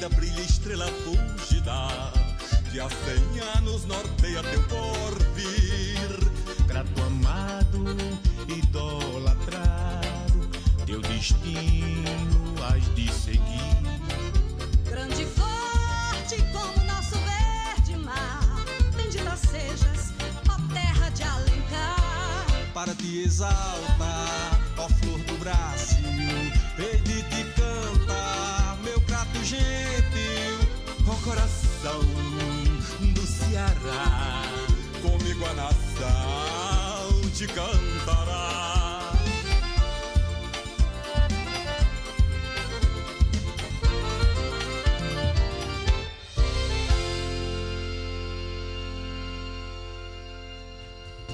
ainda brilha estrela fúlgida que há cem anos norteia teu porvir. Grato amado, idolatrado, teu destino has de seguir. Grande e forte como nosso verde mar, bendita sejas, ó terra de Alencar. Para te exaltar, ó flor do Brasil, hei de te coração do Ceará, comigo a nação te cantará.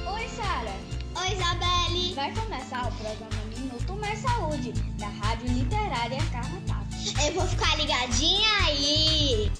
Oi, Sara. Oi, Isabelle. Vai começar o programa Minuto Mais Saúde, da Rádio Literária Carrapato. Eu vou ficar ligadinha aí.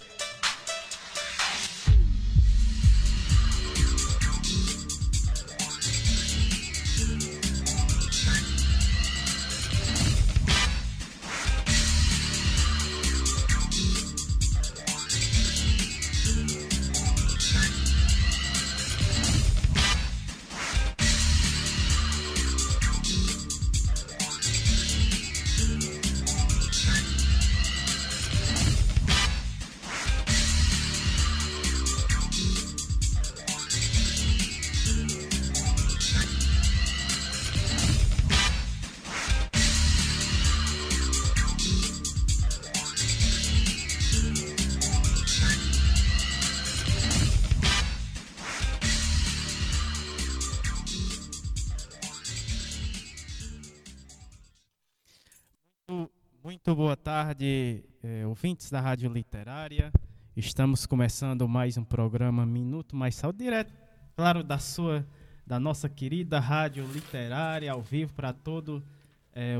Tarde, eh, ouvintes da Rádio Literária. Estamos começando mais um programa Minuto Mais Saúde, direto, claro, da sua, da nossa querida Rádio Literária, ao vivo para todos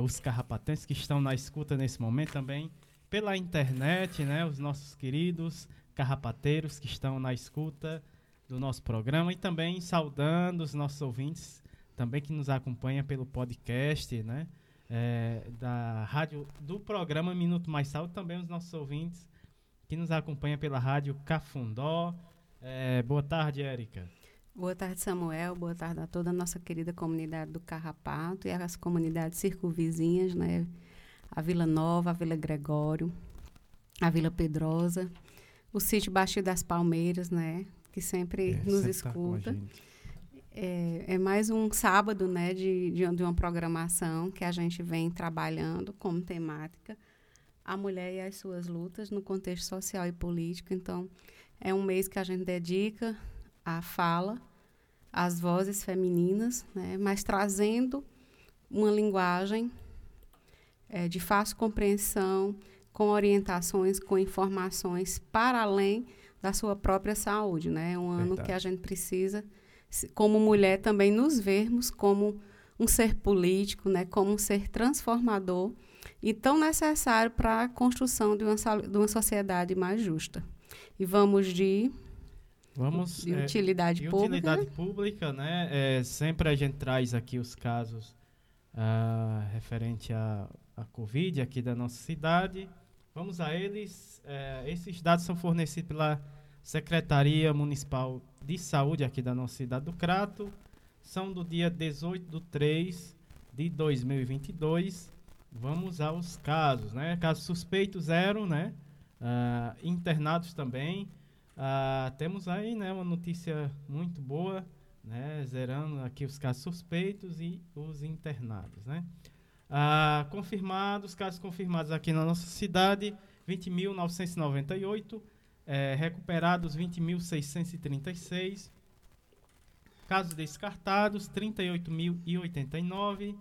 os carrapatenses que estão na escuta nesse momento também, pela internet, né, os nossos queridos carrapateiros que estão na escuta do nosso programa e também saudando os nossos ouvintes também que nos acompanham pelo podcast, né? É, da rádio do programa Minuto Mais Saúde, também os nossos ouvintes que nos acompanham pela rádio Cafundó. É, boa tarde, Érica. Boa tarde, Samuel. Boa tarde a toda a nossa querida comunidade do Carrapato e as comunidades circunvizinhas, né? A Vila Nova, a Vila Gregório, a Vila Pedrosa, o sítio Baixo das Palmeiras, né? Que sempre É, nos sempre tá escuta. gente. É, é mais um sábado né, de, de, de uma programação que a gente vem trabalhando como temática a mulher e as suas lutas no contexto social e político. Então, é um mês que a gente dedica à fala, às vozes femininas, né, mas trazendo uma linguagem é, de fácil compreensão, com orientações, com informações para além da sua própria saúde. Né? É um ano Verdade. que a gente precisa como mulher também nos vermos como um ser político, né, como um ser transformador e tão necessário para a construção de uma, de uma sociedade mais justa. E vamos de, Vamos. de é, utilidade de pública. utilidade pública, né? É, sempre a gente traz aqui os casos ah, referente à, à Covid aqui da nossa cidade. Vamos a eles. É, esses dados são fornecidos pela Secretaria Municipal de Saúde aqui da nossa cidade do Crato. São do dia 18 de 3 de 2022. Vamos aos casos, né? Casos suspeitos, zero, né? Ah, internados também. Ah, temos aí né, uma notícia muito boa, né, zerando aqui os casos suspeitos e os internados. Né? Ah, confirmados, casos confirmados aqui na nossa cidade, 20.998, eh, recuperados 20.636, casos descartados 38.089,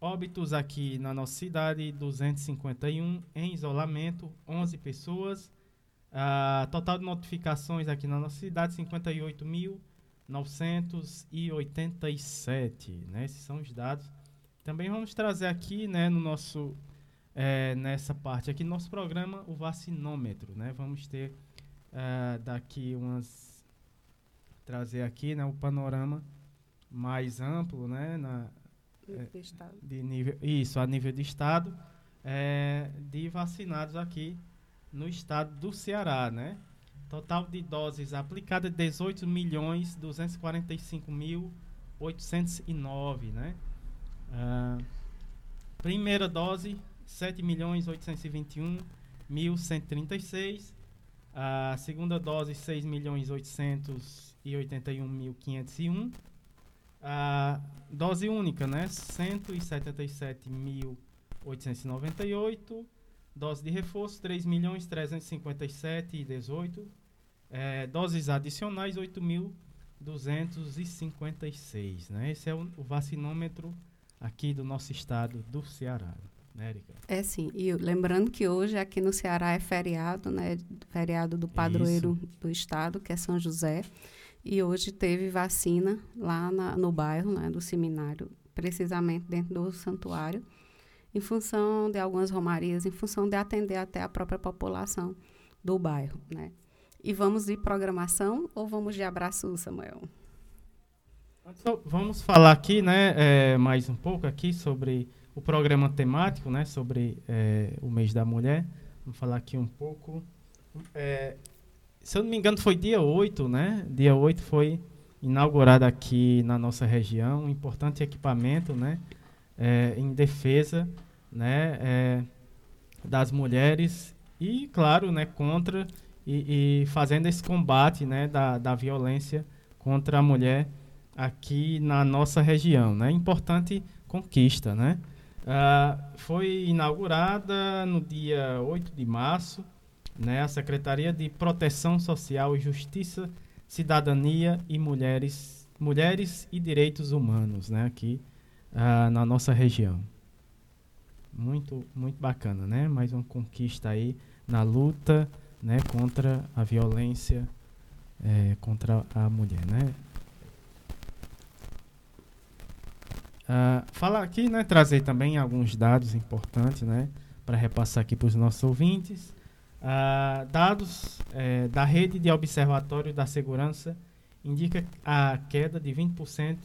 óbitos aqui na nossa cidade 251, em isolamento 11 pessoas, ah, total de notificações aqui na nossa cidade, 58.987, né? Esses são os dados. Também vamos trazer aqui, né, no nosso, eh, nessa parte aqui, no nosso programa, o vacinômetro, né? Vamos ter ah, daqui umas, trazer aqui, né, o panorama mais amplo, né, na, do Estado. de nível, isso, a nível de estado, eh, de vacinados aqui no estado do Ceará, né? Total de doses aplicadas 18 milhões 245 mil 809, né? Uh, primeira dose 7 milhões 821 mil 136. A segunda dose 6 milhões 881 mil 501. A dose única, né? 177 mil 898. Dose de reforço 3 milhões 357 e 18 é, doses adicionais, 8.256. Né? Esse é o, o, vacinômetro aqui do nosso estado do Ceará. Né? É sim. E lembrando que hoje aqui no Ceará é feriado, né? Feriado do padroeiro Isso. do estado, que é São José. E hoje teve vacina lá na, no bairro né, do seminário, precisamente dentro do santuário, em função de algumas romarias, em função de atender até a própria população do bairro, né? E vamos de programação ou vamos de abraço, Samuel? Vamos falar aqui, né, é, mais um pouco aqui sobre o programa temático, né, sobre é, o mês da mulher. Vamos falar aqui um pouco. É, se eu não me engano, foi dia 8, né? Dia 8 foi inaugurado aqui na nossa região um importante equipamento, né, é, em defesa, né, é, das mulheres e, claro, né, contra e, e fazendo esse combate né, da, da violência contra a mulher aqui na nossa região. Né? Importante conquista. Né? Uh, foi inaugurada no dia 8 de março né, a Secretaria de Proteção Social Justiça, Cidadania e Mulheres, Mulheres e Direitos Humanos né, aqui uh, na nossa região. Muito, muito bacana, né? Mais uma conquista aí na luta né, contra a violência é, contra a mulher, né? Uh, falar aqui, né, trazer também alguns dados importantes, né, para repassar aqui para os nossos ouvintes. Uh, dados é, da rede de observatório da segurança indica a queda de 20%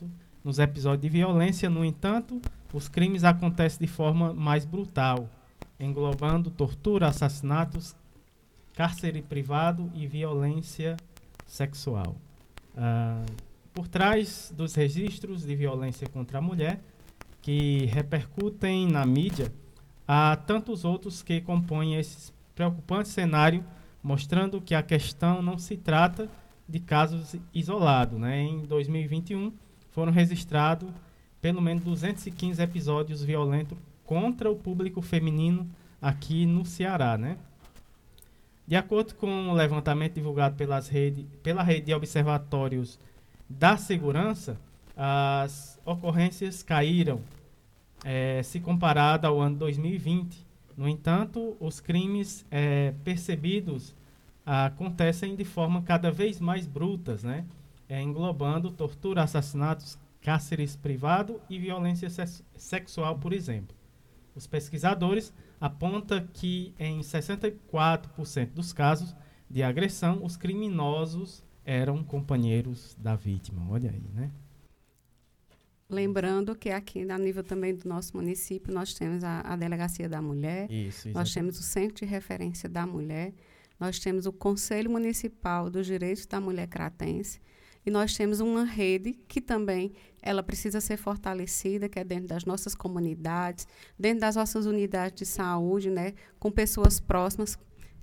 nos episódios de violência. No entanto, os crimes acontecem de forma mais brutal, englobando tortura, assassinatos, cárcere privado e violência sexual. Uh, por trás dos registros de violência contra a mulher, que repercutem na mídia, há tantos outros que compõem esse preocupante cenário, mostrando que a questão não se trata de casos isolados. Né? Em 2021, foram registrados pelo menos 215 episódios violentos contra o público feminino aqui no Ceará. Né? De acordo com o levantamento divulgado pelas rede, pela rede de observatórios da segurança, as ocorrências caíram é, se comparado ao ano 2020. No entanto, os crimes é, percebidos acontecem de forma cada vez mais brutas, né? É, englobando tortura, assassinatos, cárceres privado e violência sexual, por exemplo. Os pesquisadores aponta que em 64% dos casos de agressão, os criminosos eram companheiros da vítima. Olha aí, né? Lembrando que aqui, a nível também do nosso município, nós temos a, a Delegacia da Mulher, Isso, nós temos o Centro de Referência da Mulher, nós temos o Conselho Municipal dos Direitos da Mulher Cratense, e nós temos uma rede que também ela precisa ser fortalecida, que é dentro das nossas comunidades, dentro das nossas unidades de saúde, né, com pessoas próximas.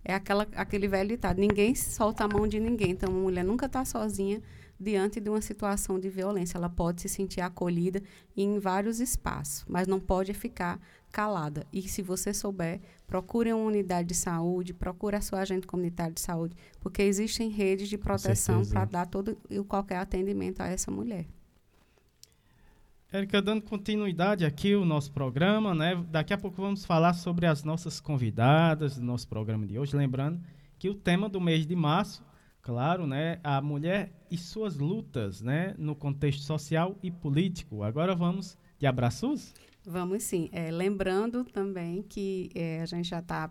É aquela, aquele velho ditado, ninguém solta a mão de ninguém. Então, a mulher nunca está sozinha diante de uma situação de violência. Ela pode se sentir acolhida em vários espaços, mas não pode ficar calada. E se você souber, procure uma unidade de saúde, procure a sua agente comunitária de saúde, porque existem redes de proteção para dar todo e qualquer atendimento a essa mulher. Érica, dando continuidade aqui o nosso programa, né? Daqui a pouco vamos falar sobre as nossas convidadas do nosso programa de hoje, lembrando que o tema do mês de março, claro, né, a mulher e suas lutas, né, no contexto social e político. Agora vamos de abraços? Vamos sim. É, lembrando também que é, a gente já está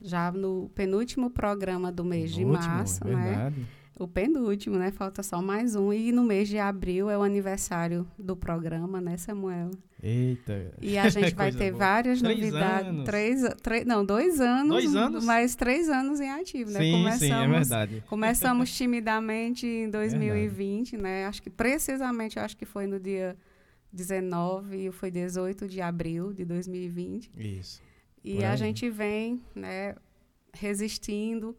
já no penúltimo programa do mês de março, é né? O penúltimo, né? Falta só mais um. E no mês de abril é o aniversário do programa, né, Samuel? Eita. E a gente vai ter boa. várias três novidades. Anos. Três, três, não, dois anos. Dois anos? Mas três anos em ativo, né? Sim, começamos, sim, é verdade. Começamos timidamente em 2020, verdade. né? Acho que precisamente, acho que foi no dia 19 e foi 18 de abril de 2020. Isso. E a gente vem, né, resistindo,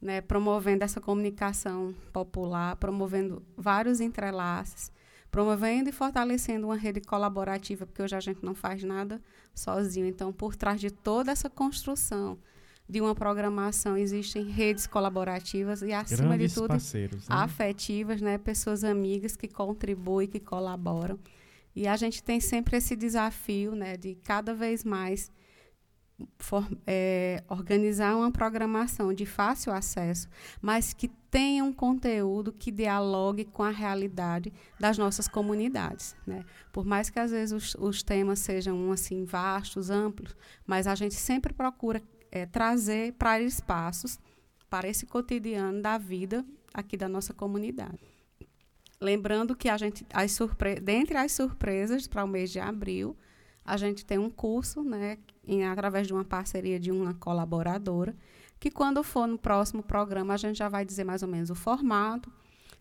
né, promovendo essa comunicação popular, promovendo vários entrelaces, promovendo e fortalecendo uma rede colaborativa, porque hoje a gente não faz nada sozinho. Então, por trás de toda essa construção de uma programação existem redes colaborativas e acima Grandes de tudo parceiros, né? afetivas, né, pessoas amigas que contribuem, que colaboram. E a gente tem sempre esse desafio, né, de cada vez mais for, é, organizar uma programação de fácil acesso, mas que tenha um conteúdo que dialogue com a realidade das nossas comunidades. Né? Por mais que às vezes os, os temas sejam assim vastos, amplos, mas a gente sempre procura é, trazer para espaços para esse cotidiano da vida aqui da nossa comunidade. Lembrando que a gente, as surpre dentre as surpresas para o mês de abril, a gente tem um curso, né, em, através de uma parceria de uma colaboradora, que quando for no próximo programa a gente já vai dizer mais ou menos o formato.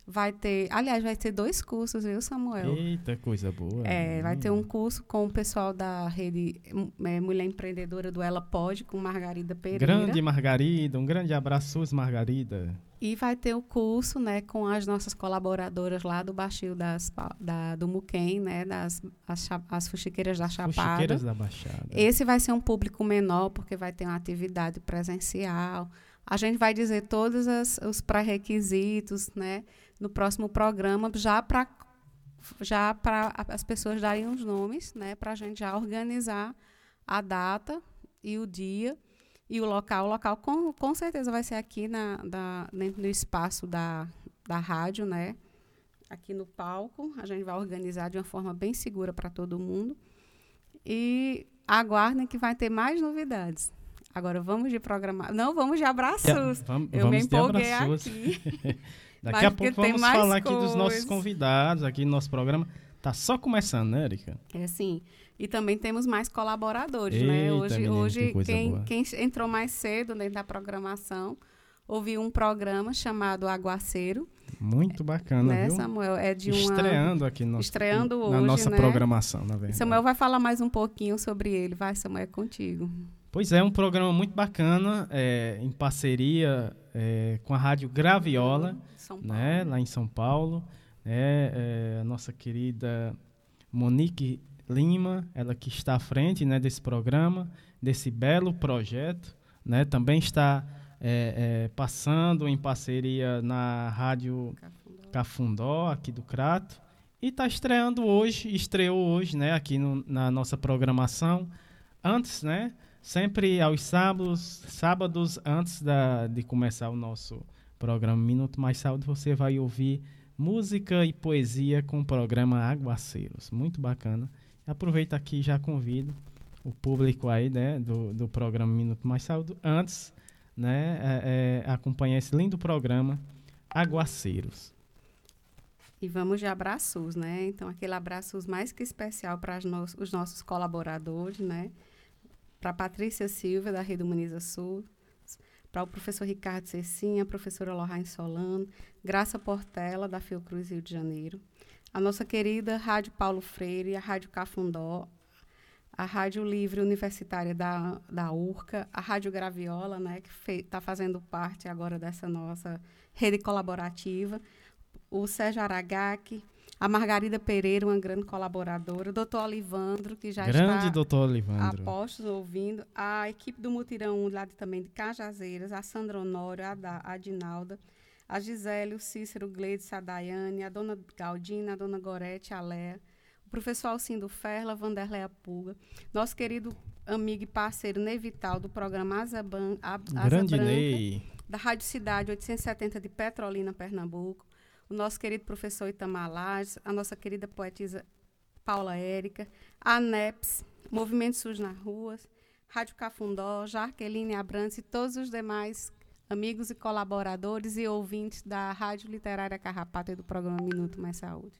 Vai ter, aliás, vai ter dois cursos, viu, Samuel? Eita, coisa boa. É, vai ter um curso com o pessoal da rede é, Mulher Empreendedora do Ela Pode, com Margarida Pereira. Grande Margarida, um grande abraço, Margarida. E vai ter o curso, né, com as nossas colaboradoras lá do Baixio das, da, do Muquem, né, das as, as fuxiqueiras da Chapada. Fuxiqueiras da Baixada. Esse vai ser um público menor, porque vai ter uma atividade presencial. A gente vai dizer todos as, os pré-requisitos, né, no próximo programa, já para já para as pessoas darem os nomes, né, para a gente já organizar a data e o dia e o local, o local com, com certeza vai ser aqui na, da, dentro do espaço da, da rádio, né? Aqui no palco. A gente vai organizar de uma forma bem segura para todo mundo. E aguardem que vai ter mais novidades. Agora vamos de programar. Não, vamos de abraços. É, vamos, Eu vamos me empolguei aqui. Daqui a pouco vamos falar coisa. aqui dos nossos convidados, aqui no nosso programa. Tá só começando, né, Erika? É sim. E também temos mais colaboradores, né? Eita, né? Hoje, menino, hoje que quem, quem, entrou mais cedo dentro da programação ouviu um programa chamado Aguaceiro. Muito bacana, né, viu? Samuel? É de uma... Estreando aqui no Estreando hoje, na nossa né? programação, na verdade. Samuel vai falar mais um pouquinho sobre ele. Vai, Samuel, é contigo. Pois é, um programa muito bacana, é, em parceria é, com a Rádio Graviola, né, lá em São Paulo. Né, é, a nossa querida Monique Lima, ela que está à frente né, desse programa, desse belo projeto, né, também está é, é, passando em parceria na Rádio Cafundó, Cafundó aqui do Crato, e está estreando hoje, estreou hoje, né, aqui no, na nossa programação, antes, né, sempre aos sábados, sábados antes da, de começar o nosso programa Minuto Mais Saúde, você vai ouvir música e poesia com o programa Aguaceiros, muito bacana. Aproveita aqui já convido o público aí, né, do, do programa Minuto Mais Saúde, antes, né, é, é, acompanhar esse lindo programa Aguaceiros. E vamos de abraços, né? Então, aquele abraços mais que especial para os nossos colaboradores, né? Para Patrícia Silva, da Rede Muniza Sul, para o professor Ricardo Cecinha, professora Lorraine Solano, Graça Portela, da Fiocruz Rio de Janeiro, a nossa querida Rádio Paulo Freire, a Rádio Cafundó, a Rádio Livre Universitária da, da URCA, a Rádio Graviola, né, que está fazendo parte agora dessa nossa rede colaborativa, o Sérgio Aragaki, a Margarida Pereira, uma grande colaboradora, o doutor Olivandro, que já grande está doutor Olivandro. a postos ouvindo, a equipe do Mutirão, lá de, também de Cajazeiras, a Sandra Honório, a, da, a Dinalda, a Gisele, o Cícero, Gleides, a Daiane, a dona Galdina, a dona Gorete, a Léa, o professor Alcindo Ferla, Vanderleia Pulga, nosso querido amigo e parceiro Nevital, do programa Asa, Ban, Asa Grande Branca, Ney. da Rádio Cidade 870 de Petrolina, Pernambuco, o nosso querido professor Itamar Lages, a nossa querida poetisa Paula Érica, a NEPS, Movimento SUS nas Ruas, Rádio Cafundó, Jarqueline Abrantes e todos os demais amigos e colaboradores e ouvintes da Rádio Literária Carrapata e do programa Minuto Mais Saúde.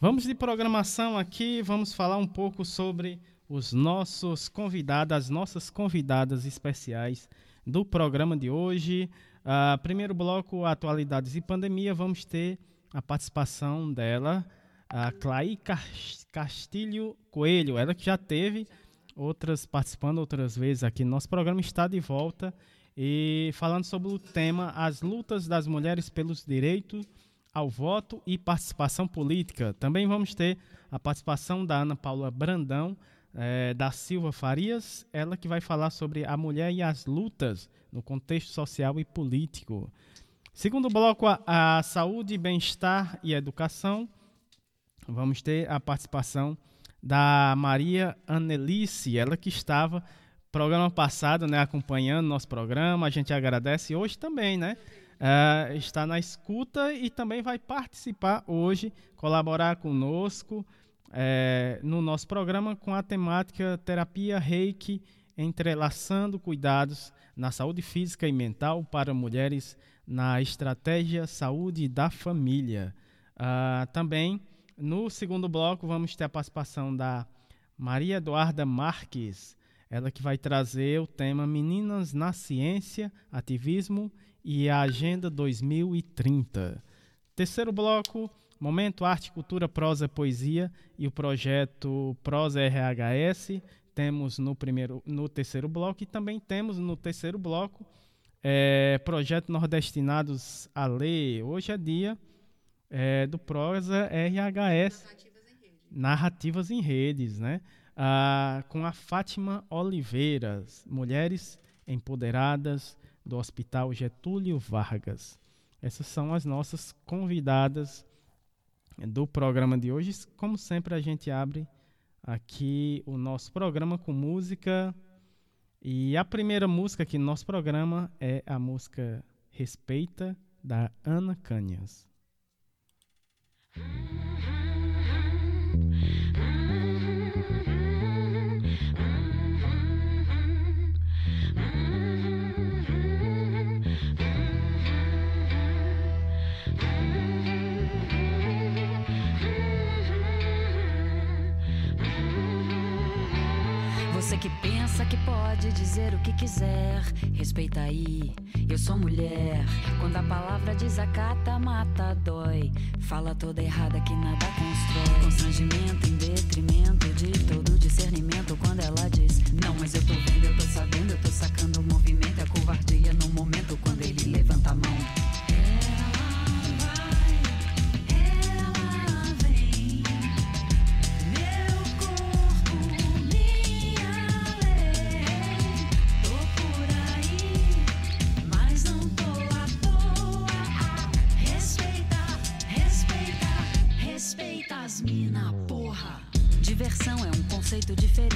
Vamos de programação aqui, vamos falar um pouco sobre os nossos convidados, as nossas convidadas especiais do programa de hoje. Uh, primeiro bloco, atualidades e pandemia, vamos ter a participação dela, a Clay Castilho Coelho, ela que já teve outras participando outras vezes aqui no nosso programa, está de volta e falando sobre o tema As lutas das mulheres pelos direitos ao voto e participação política. Também vamos ter a participação da Ana Paula Brandão, é, da Silva Farias, ela que vai falar sobre a mulher e as lutas no contexto social e político. Segundo bloco, a, a saúde, bem-estar e educação. Vamos ter a participação da Maria Annelice, ela que estava programa passado, né, acompanhando nosso programa, a gente agradece hoje também, né? Uh, está na escuta e também vai participar hoje, colaborar conosco é, no nosso programa com a temática Terapia Reiki, entrelaçando cuidados na saúde física e mental para mulheres na estratégia saúde da família. Uh, também no segundo bloco vamos ter a participação da Maria Eduarda Marques, ela que vai trazer o tema Meninas na Ciência, Ativismo e a Agenda 2030. Terceiro bloco, Momento Arte, Cultura, Prosa, Poesia e o projeto Prosa RHS. Temos no primeiro, no terceiro bloco e também temos no terceiro bloco é, projeto Nordestinados a Ler. Hoje é dia é, do Prosa RHS. Narrativas em, rede. Narrativas em redes, né? Ah, com a Fátima Oliveira, Mulheres Empoderadas do Hospital Getúlio Vargas. Essas são as nossas convidadas do programa de hoje. Como sempre, a gente abre aqui o nosso programa com música. E a primeira música aqui no nosso programa é a música Respeita, da Ana Canhas. Você que pensa que pode dizer o que quiser, respeita aí. Eu sou mulher. Quando a palavra desacata, mata, dói. Fala toda errada que nada constrói. Constrangimento em detrimento de todo discernimento. Quando ela diz, não, mas eu tô vendo, eu tô sabendo, eu tô sacando o movimento. É covardia no momento quando diferente,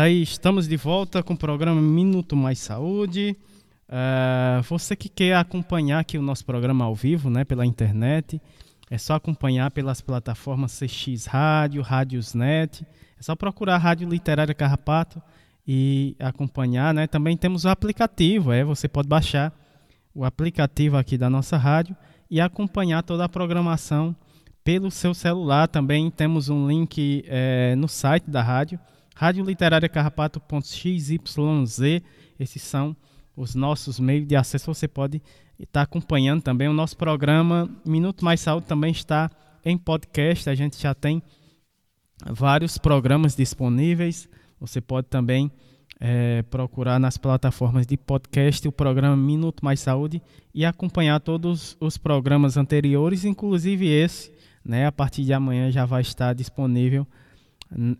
Aí estamos de volta com o programa Minuto Mais Saúde. Uh, você que quer acompanhar aqui o nosso programa ao vivo, né, pela internet, é só acompanhar pelas plataformas CX Rádio, Rádiosnet. É só procurar a Rádio Literária Carrapato e acompanhar, né? Também temos o aplicativo, é, você pode baixar o aplicativo aqui da nossa rádio e acompanhar toda a programação pelo seu celular. Também temos um link é, no site da rádio Rádio Literária Carrapato.xyz. Esses são os nossos meios de acesso. Você pode estar acompanhando também o nosso programa Minuto Mais Saúde também está em podcast. A gente já tem vários programas disponíveis. Você pode também é, procurar nas plataformas de podcast o programa Minuto Mais Saúde e acompanhar todos os programas anteriores, inclusive esse, né? A partir de amanhã já vai estar disponível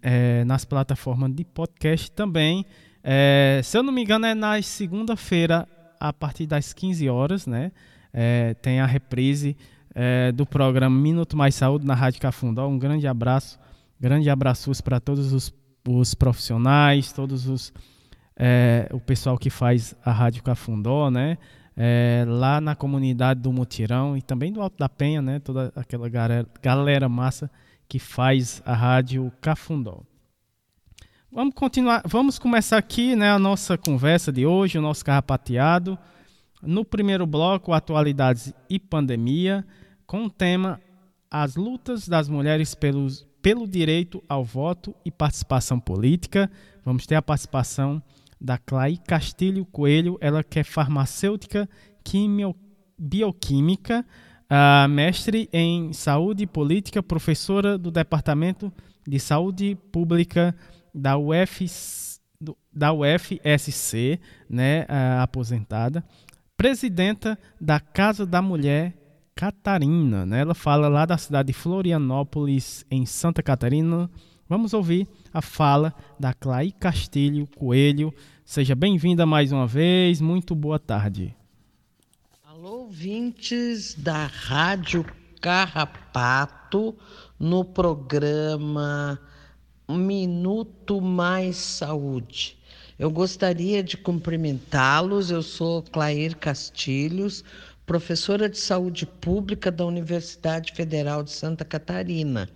é, nas plataformas de podcast também. É, se eu não me engano, é na segunda-feira, a partir das 15 horas, né? É, tem a reprise é, do programa Minuto Mais Saúde na Rádio Cafundó. Um grande abraço, grande abraços para todos os, os, profissionais, todos os é, o pessoal que faz a Rádio Cafundó, né? É, lá na comunidade do Mutirão e também do Alto da Penha, né? Toda aquela galera, galera massa que faz a rádio Cafundó. Vamos continuar, vamos começar aqui né, a nossa conversa de hoje, o nosso carrapateado. No primeiro bloco, atualidades e pandemia, com o tema As lutas das mulheres pelos, pelo direito ao voto e participação política. Vamos ter a participação da Clay Castilho Coelho, ela que é farmacêutica, quimio, bioquímica, Mestre em Saúde Política, professora do Departamento de Saúde Pública da, Uf, da UFSC, né, aposentada, presidenta da Casa da Mulher Catarina. Né? Ela fala lá da cidade de Florianópolis, em Santa Catarina. Vamos ouvir a fala da Clay Castilho Coelho. Seja bem-vinda mais uma vez. Muito boa tarde ouvintes da Rádio Carrapato no programa Minuto Mais Saúde. Eu gostaria de cumprimentá-los. Eu sou Clair Castilhos, professora de saúde pública da Universidade Federal de Santa Catarina.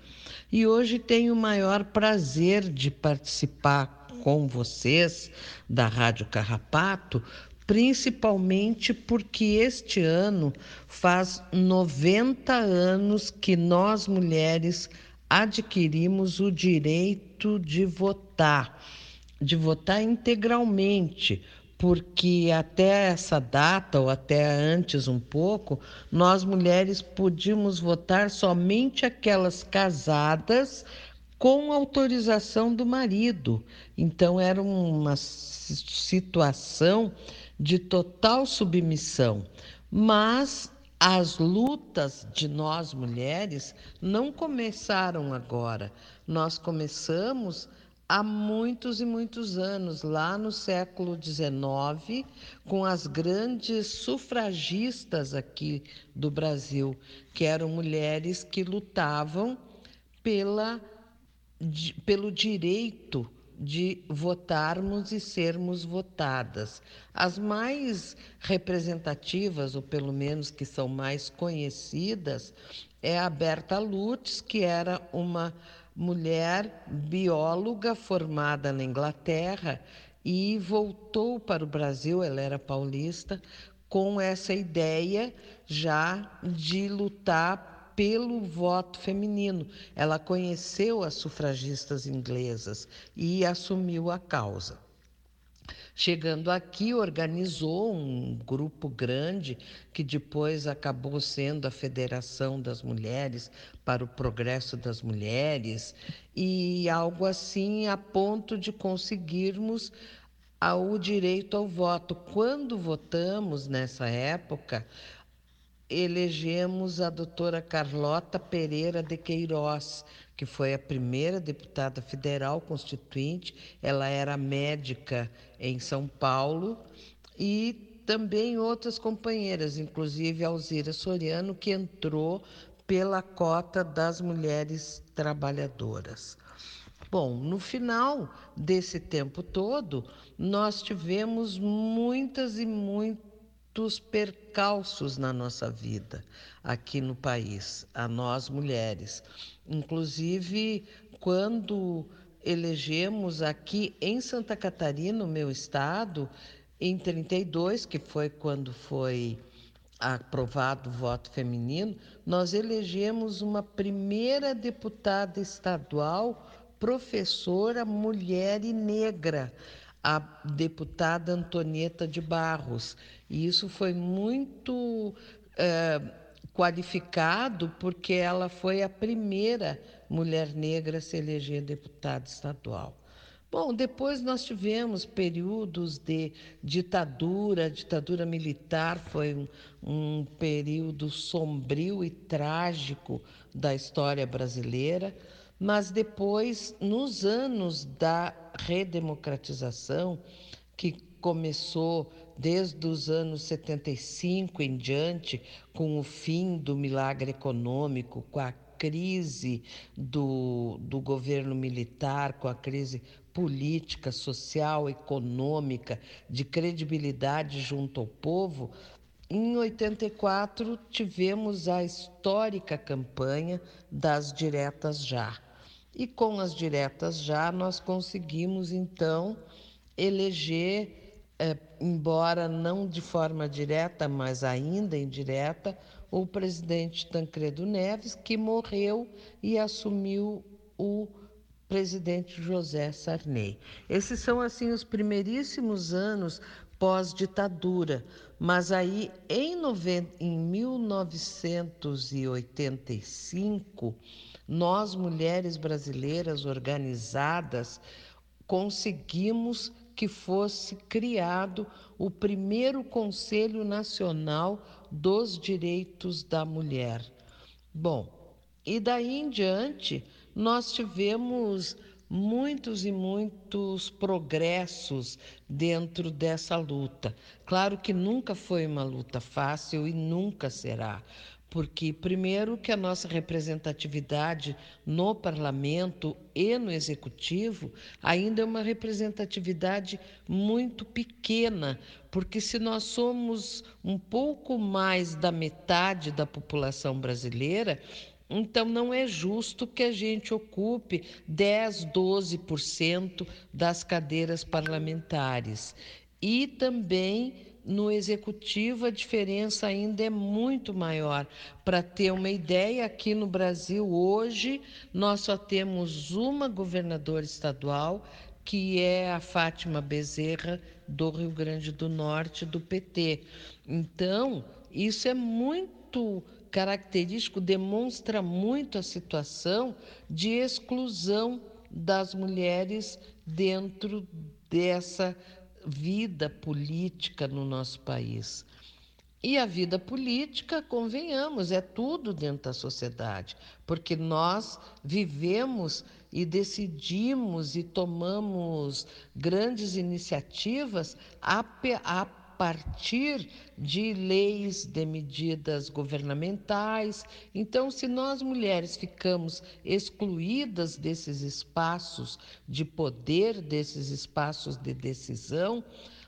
E hoje tenho o maior prazer de participar com vocês da Rádio Carrapato principalmente porque este ano faz 90 anos que nós mulheres adquirimos o direito de votar, de votar integralmente, porque até essa data, ou até antes um pouco, nós mulheres podíamos votar somente aquelas casadas com autorização do marido. Então, era uma situação de total submissão, mas as lutas de nós mulheres não começaram agora. Nós começamos há muitos e muitos anos, lá no século XIX, com as grandes sufragistas aqui do Brasil, que eram mulheres que lutavam pela, pelo direito de votarmos e sermos votadas. As mais representativas, ou pelo menos que são mais conhecidas, é a Berta Lutz, que era uma mulher bióloga formada na Inglaterra e voltou para o Brasil, ela era paulista, com essa ideia já de lutar pelo voto feminino. Ela conheceu as sufragistas inglesas e assumiu a causa. Chegando aqui, organizou um grupo grande que depois acabou sendo a Federação das Mulheres para o Progresso das Mulheres, e algo assim a ponto de conseguirmos o direito ao voto. Quando votamos nessa época, elegemos a doutora Carlota Pereira de Queiroz, que foi a primeira deputada federal constituinte. Ela era médica em São Paulo e também outras companheiras, inclusive Alzira Soriano, que entrou pela cota das mulheres trabalhadoras. Bom, no final desse tempo todo, nós tivemos muitas e muitos percalços na nossa vida aqui no país, a nós mulheres. Inclusive, quando elegemos aqui em Santa Catarina, no meu estado, em 32, que foi quando foi aprovado o voto feminino, nós elegemos uma primeira deputada estadual, professora, mulher e negra, a deputada Antonieta de Barros. E isso foi muito é, qualificado porque ela foi a primeira mulher negra a se eleger deputada estadual. Bom, depois nós tivemos períodos de ditadura, ditadura militar foi um, um, período sombrio e trágico da história brasileira, mas depois, nos anos da redemocratização, que começou desde os anos 75 em diante, com o fim do milagre econômico, com a crise do, do governo militar, com a crise política, social, econômica, de credibilidade junto ao povo, em 84 tivemos a histórica campanha das diretas já. E com as diretas já nós conseguimos então eleger, é, embora não de forma direta, mas ainda indireta, o presidente Tancredo Neves, que morreu e assumiu o presidente José Sarney. Esses são assim os primeiríssimos anos pós-ditadura, mas aí em, em 1985, nós mulheres brasileiras organizadas conseguimos que fosse criado o primeiro Conselho Nacional dos Direitos da Mulher. Bom, e daí em diante nós tivemos muitos e muitos progressos dentro dessa luta. Claro que nunca foi uma luta fácil e nunca será, porque, primeiro, que a nossa representatividade no parlamento e no executivo ainda é uma representatividade muito pequena, porque se nós somos um pouco mais da metade da população brasileira, então, não é justo que a gente ocupe 10, 12% das cadeiras parlamentares. E também no executivo a diferença ainda é muito maior. Para ter uma ideia, aqui no Brasil hoje nós só temos uma governadora estadual, que é a Fátima Bezerra do Rio Grande do Norte do PT. Então, isso é muito característico demonstra muito a situação de exclusão das mulheres dentro dessa vida política no nosso país. E a vida política, convenhamos, é tudo dentro da sociedade, porque nós vivemos e decidimos e tomamos grandes iniciativas a, a partir de leis, de medidas governamentais. Então, se nós mulheres ficamos excluídas desses espaços de poder, desses espaços de decisão,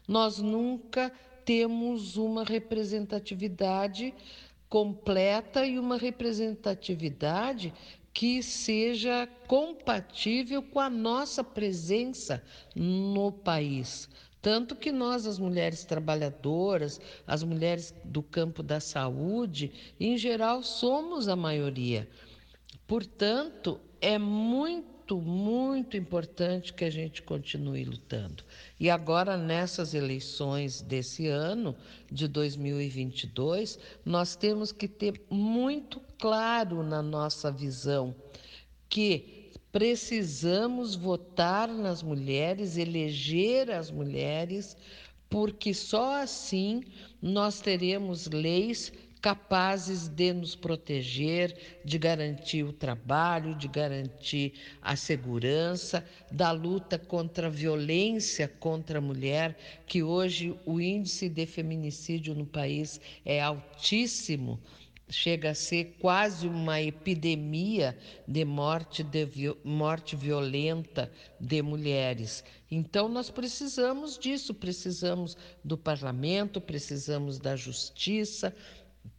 nós nunca temos uma representatividade completa e uma representatividade que seja compatível com a nossa presença no país. Tanto que nós, as mulheres trabalhadoras, as mulheres do campo da saúde, em geral, somos a maioria. Portanto, é muito, muito importante que a gente continue lutando. E agora, nessas eleições desse ano, de 2022, nós temos que ter muito claro na nossa visão que Precisamos votar nas mulheres, eleger as mulheres, porque só assim nós teremos leis capazes de nos proteger, de garantir o trabalho, de garantir a segurança, da luta contra a violência contra a mulher, que hoje o índice de feminicídio no país é altíssimo chega a ser quase uma epidemia de morte, de morte violenta de mulheres. Então, nós precisamos disso, precisamos do parlamento, precisamos da justiça,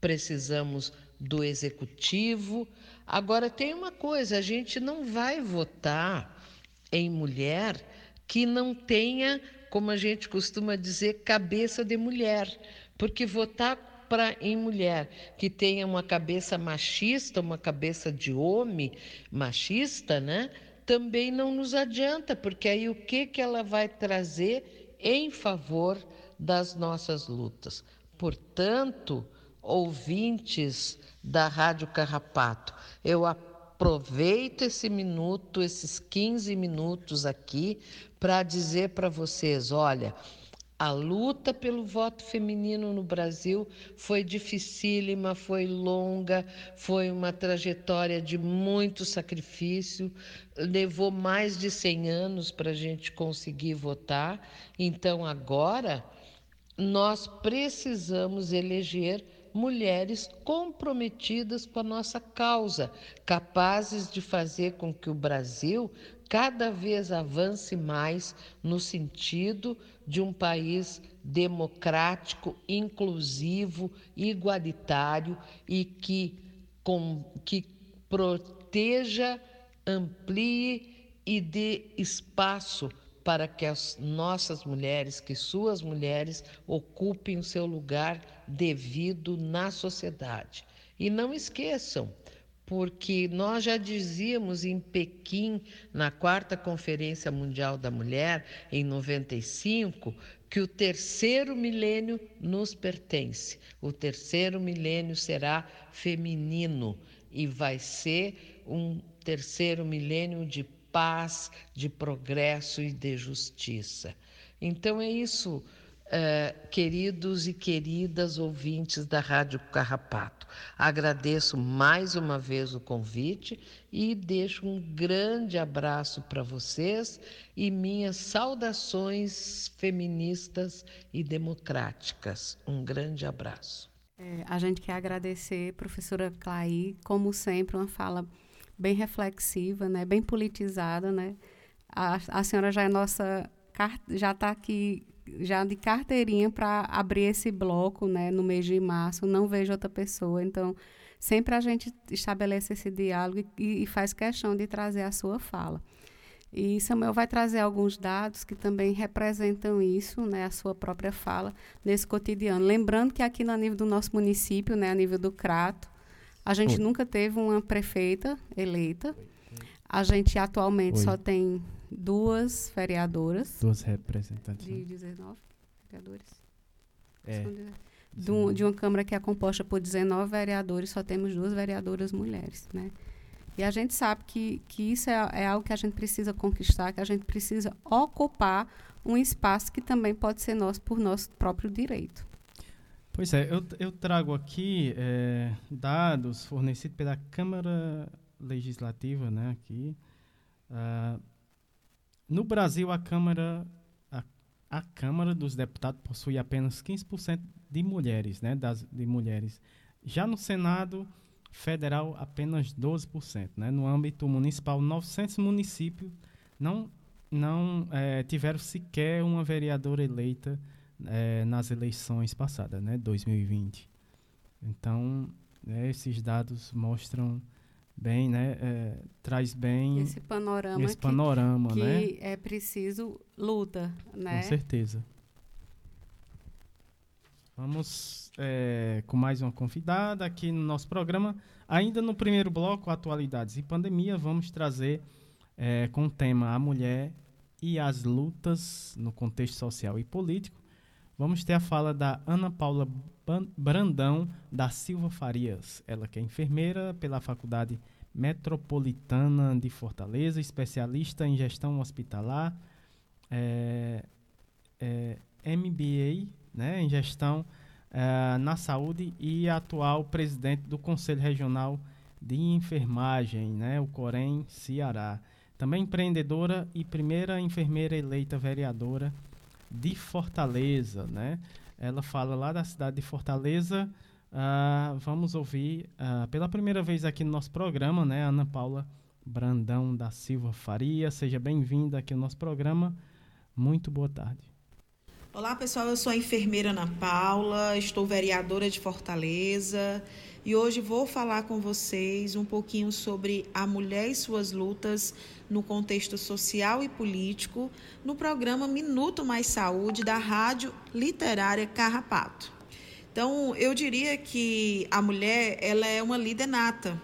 precisamos do executivo. Agora, tem uma coisa: a gente não vai votar em mulher que não tenha, como a gente costuma dizer, cabeça de mulher, porque votar para em mulher que tenha uma cabeça machista, uma cabeça de homem machista, né? Também não nos adianta, porque aí o que que ela vai trazer em favor das nossas lutas? Portanto, ouvintes da Rádio Carrapato, eu aproveito esse minuto, esses 15 minutos aqui, para dizer para vocês: olha, a luta pelo voto feminino no Brasil foi dificílima, foi longa, foi uma trajetória de muito sacrifício, levou mais de 100 anos para a gente conseguir votar. Então, agora, nós precisamos eleger mulheres comprometidas com a nossa causa, capazes de fazer com que o Brasil cada vez avance mais no sentido de um país democrático, inclusivo, igualitário e que, com, que proteja, amplie e dê espaço para que as nossas mulheres, que suas mulheres ocupem o seu lugar devido na sociedade. E não esqueçam, porque nós já dizíamos em Pequim, na quarta Conferência Mundial da Mulher, em 95, que o terceiro milênio nos pertence. O terceiro milênio será feminino e vai ser um terceiro milênio de paz, de progresso e de justiça. Então é isso Uh, queridos e queridas ouvintes da Rádio Carrapato. Agradeço mais uma vez o convite e deixo um grande abraço para vocês e minhas saudações feministas e democráticas. Um grande abraço. É, a gente quer agradecer, professora Clay, como sempre, uma fala bem reflexiva, né, bem politizada. Né? A, a senhora já é nossa já está aqui já de carteirinha para abrir esse bloco, né, no mês de março, não vejo outra pessoa, então sempre a gente estabelece esse diálogo e, e faz questão de trazer a sua fala. E Samuel vai trazer alguns dados que também representam isso, né, a sua própria fala nesse cotidiano. Lembrando que aqui no nível do nosso município, né, a nível do Crato, a gente Oi. nunca teve uma prefeita eleita. A gente atualmente Oi. só tem duas vereadoras. Duas representantes. De 19 né? vereadores. É. De, um, de, uma Câmara que é composta por 19 vereadores, só temos duas vereadoras mulheres. Né? E a gente sabe que, que isso é, é algo que a gente precisa conquistar, que a gente precisa ocupar um espaço que também pode ser nosso por nosso próprio direito. Pois é, eu, eu trago aqui é, dados fornecidos pela Câmara Legislativa, né, aqui, uh, no Brasil, a Câmara, a, a Câmara dos Deputados possui apenas 15% de mulheres, né, das, de mulheres. Já no Senado Federal, apenas 12%. Né? No âmbito municipal, 900 municípios não, não é, tiveram sequer uma vereadora eleita é, nas eleições passadas, né, 2020. Então, né, esses dados mostram bem, né? É, traz bem esse panorama, esse panorama que, né? que é preciso luta, né? Com certeza. Vamos é, com mais uma convidada aqui no nosso programa. Ainda no primeiro bloco, atualidades e pandemia, vamos trazer é, com o tema a mulher e as lutas no contexto social e político. Vamos ter a fala da Ana Paula Brandão da Silva Farias, ela que é enfermeira pela Faculdade Metropolitana de Fortaleza, especialista em gestão hospitalar, é, é, MBA né, em gestão uh, na saúde e atual presidente do Conselho Regional de Enfermagem, né, o Corém Ceará. Também empreendedora e primeira enfermeira eleita vereadora de Fortaleza, né? Ela fala lá da cidade de Fortaleza. Uh, vamos ouvir uh, pela primeira vez aqui no nosso programa, né, Ana Paula Brandão da Silva Faria. Seja bem-vinda aqui ao nosso programa. Muito boa tarde. Olá, pessoal. Eu sou a enfermeira Ana Paula, estou vereadora de Fortaleza e hoje vou falar com vocês um pouquinho sobre a mulher e suas lutas no contexto social e político no programa Minuto Mais Saúde da Rádio Literária Carrapato. Então, eu diria que a mulher ela é uma líder nata,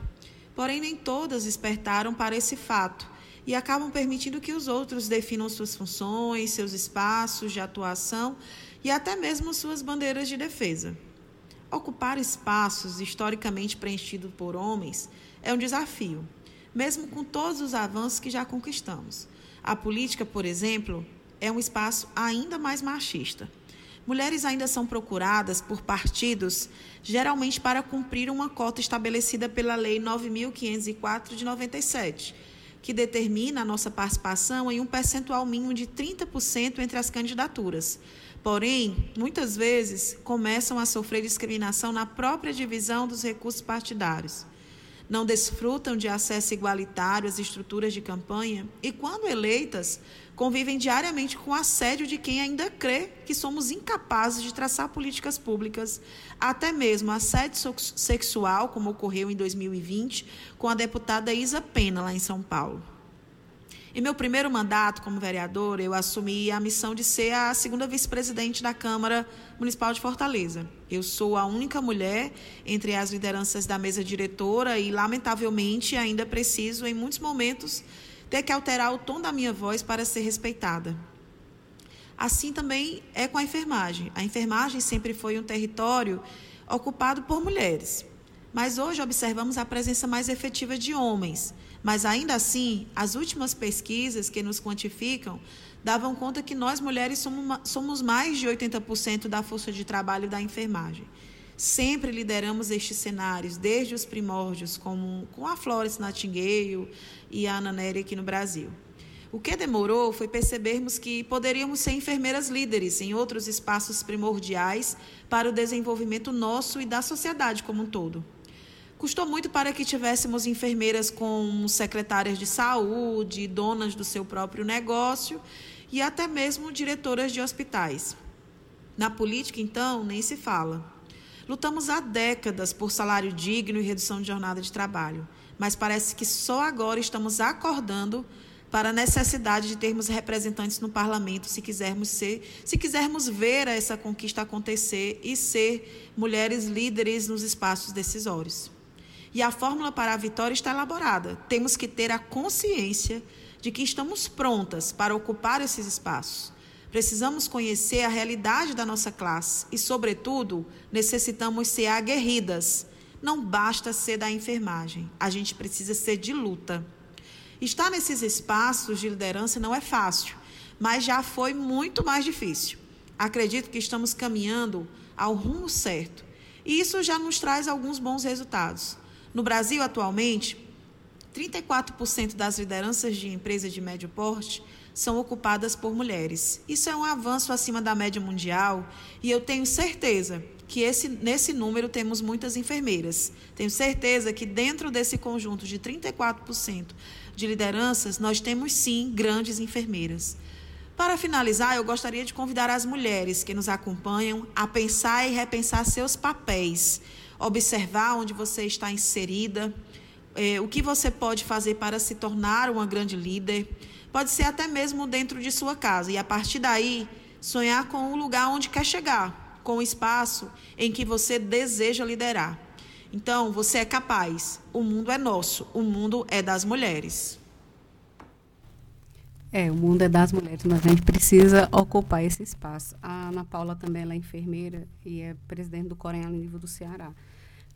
porém nem todas despertaram para esse fato e acabam permitindo que os outros definam suas funções, seus espaços de atuação e até mesmo suas bandeiras de defesa. Ocupar espaços historicamente preenchidos por homens é um desafio, mesmo com todos os avanços que já conquistamos. A política, por exemplo, é um espaço ainda mais machista. Mulheres ainda são procuradas por partidos, geralmente para cumprir uma cota estabelecida pela Lei 9504 de 97 que determina a nossa participação em um percentual mínimo de 30% entre as candidaturas. Porém, muitas vezes começam a sofrer discriminação na própria divisão dos recursos partidários não desfrutam de acesso igualitário às estruturas de campanha e, quando eleitas, convivem diariamente com o assédio de quem ainda crê que somos incapazes de traçar políticas públicas, até mesmo assédio sexual, como ocorreu em 2020 com a deputada Isa Pena, lá em São Paulo. Em meu primeiro mandato como vereadora, eu assumi a missão de ser a segunda vice-presidente da Câmara Municipal de Fortaleza. Eu sou a única mulher entre as lideranças da mesa diretora e, lamentavelmente, ainda preciso, em muitos momentos, ter que alterar o tom da minha voz para ser respeitada. Assim também é com a enfermagem. A enfermagem sempre foi um território ocupado por mulheres. Mas hoje observamos a presença mais efetiva de homens. Mas ainda assim, as últimas pesquisas que nos quantificam davam conta que nós mulheres somos mais de 80% da força de trabalho da enfermagem. Sempre lideramos estes cenários, desde os primórdios, como com a Florence Nightingale e a Ana Nery aqui no Brasil. O que demorou foi percebermos que poderíamos ser enfermeiras líderes em outros espaços primordiais para o desenvolvimento nosso e da sociedade como um todo. Custou muito para que tivéssemos enfermeiras com secretárias de saúde, donas do seu próprio negócio e até mesmo diretoras de hospitais. Na política, então, nem se fala. Lutamos há décadas por salário digno e redução de jornada de trabalho, mas parece que só agora estamos acordando para a necessidade de termos representantes no parlamento se quisermos ser, se quisermos ver essa conquista acontecer e ser mulheres líderes nos espaços decisórios. E a fórmula para a vitória está elaborada. Temos que ter a consciência de que estamos prontas para ocupar esses espaços. Precisamos conhecer a realidade da nossa classe e, sobretudo, necessitamos ser aguerridas. Não basta ser da enfermagem, a gente precisa ser de luta. Estar nesses espaços de liderança não é fácil, mas já foi muito mais difícil. Acredito que estamos caminhando ao rumo certo. E isso já nos traz alguns bons resultados. No Brasil, atualmente, 34% das lideranças de empresas de médio porte são ocupadas por mulheres. Isso é um avanço acima da média mundial e eu tenho certeza que esse, nesse número temos muitas enfermeiras. Tenho certeza que dentro desse conjunto de 34% de lideranças, nós temos sim grandes enfermeiras. Para finalizar, eu gostaria de convidar as mulheres que nos acompanham a pensar e repensar seus papéis observar onde você está inserida, é, o que você pode fazer para se tornar uma grande líder. Pode ser até mesmo dentro de sua casa. E a partir daí, sonhar com o lugar onde quer chegar, com o espaço em que você deseja liderar. Então, você é capaz. O mundo é nosso. O mundo é das mulheres. É, o mundo é das mulheres, mas a gente precisa ocupar esse espaço. A Ana Paula também é enfermeira e é presidente do Coreia Nível do Ceará.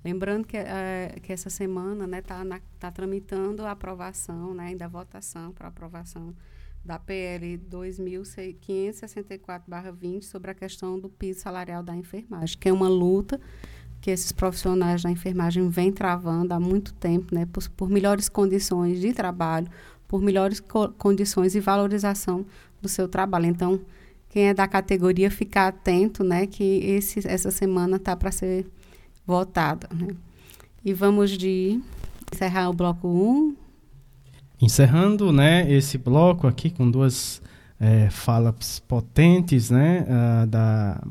Lembrando que, é, que essa semana está né, tá, tá tramitando a aprovação, né, ainda a votação para aprovação da PL 2564-20 sobre a questão do piso salarial da enfermagem, que é uma luta que esses profissionais da enfermagem vêm travando há muito tempo, né, por, por melhores condições de trabalho, por melhores co condições e valorização do seu trabalho. Então, quem é da categoria ficar atento, né, que esse, essa semana está para ser votada. Né? E vamos de encerrar o bloco 1. Encerrando, né, esse bloco aqui com duas é, falas potentes, né, uh, da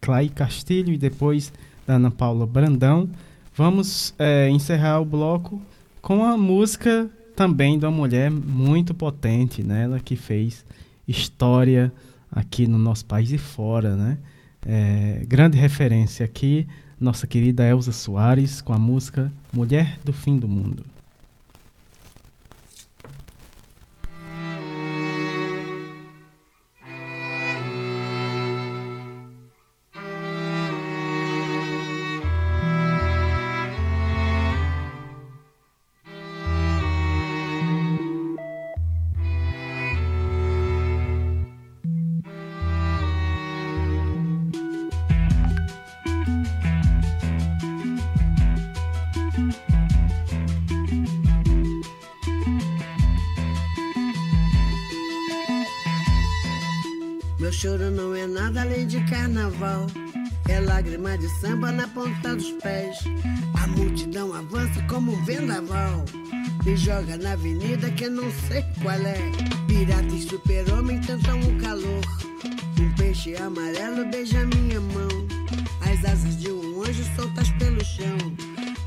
Clay Castilho e depois da Ana Paula Brandão. Vamos é, encerrar o bloco com a música também de uma mulher muito potente, né, ela que fez história aqui no nosso país e fora, né? É, grande referência aqui, nossa querida Elza Soares com a música Mulher do Fim do Mundo. Samba na ponta dos pés. A multidão avança como um vendaval. Me joga na avenida que não sei qual é. Pirata e super-homem tentam o calor. Um peixe amarelo beija minha mão. As asas de um anjo soltas pelo chão.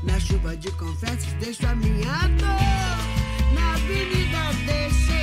Na chuva de confetes deixo a minha dor. Na avenida deixei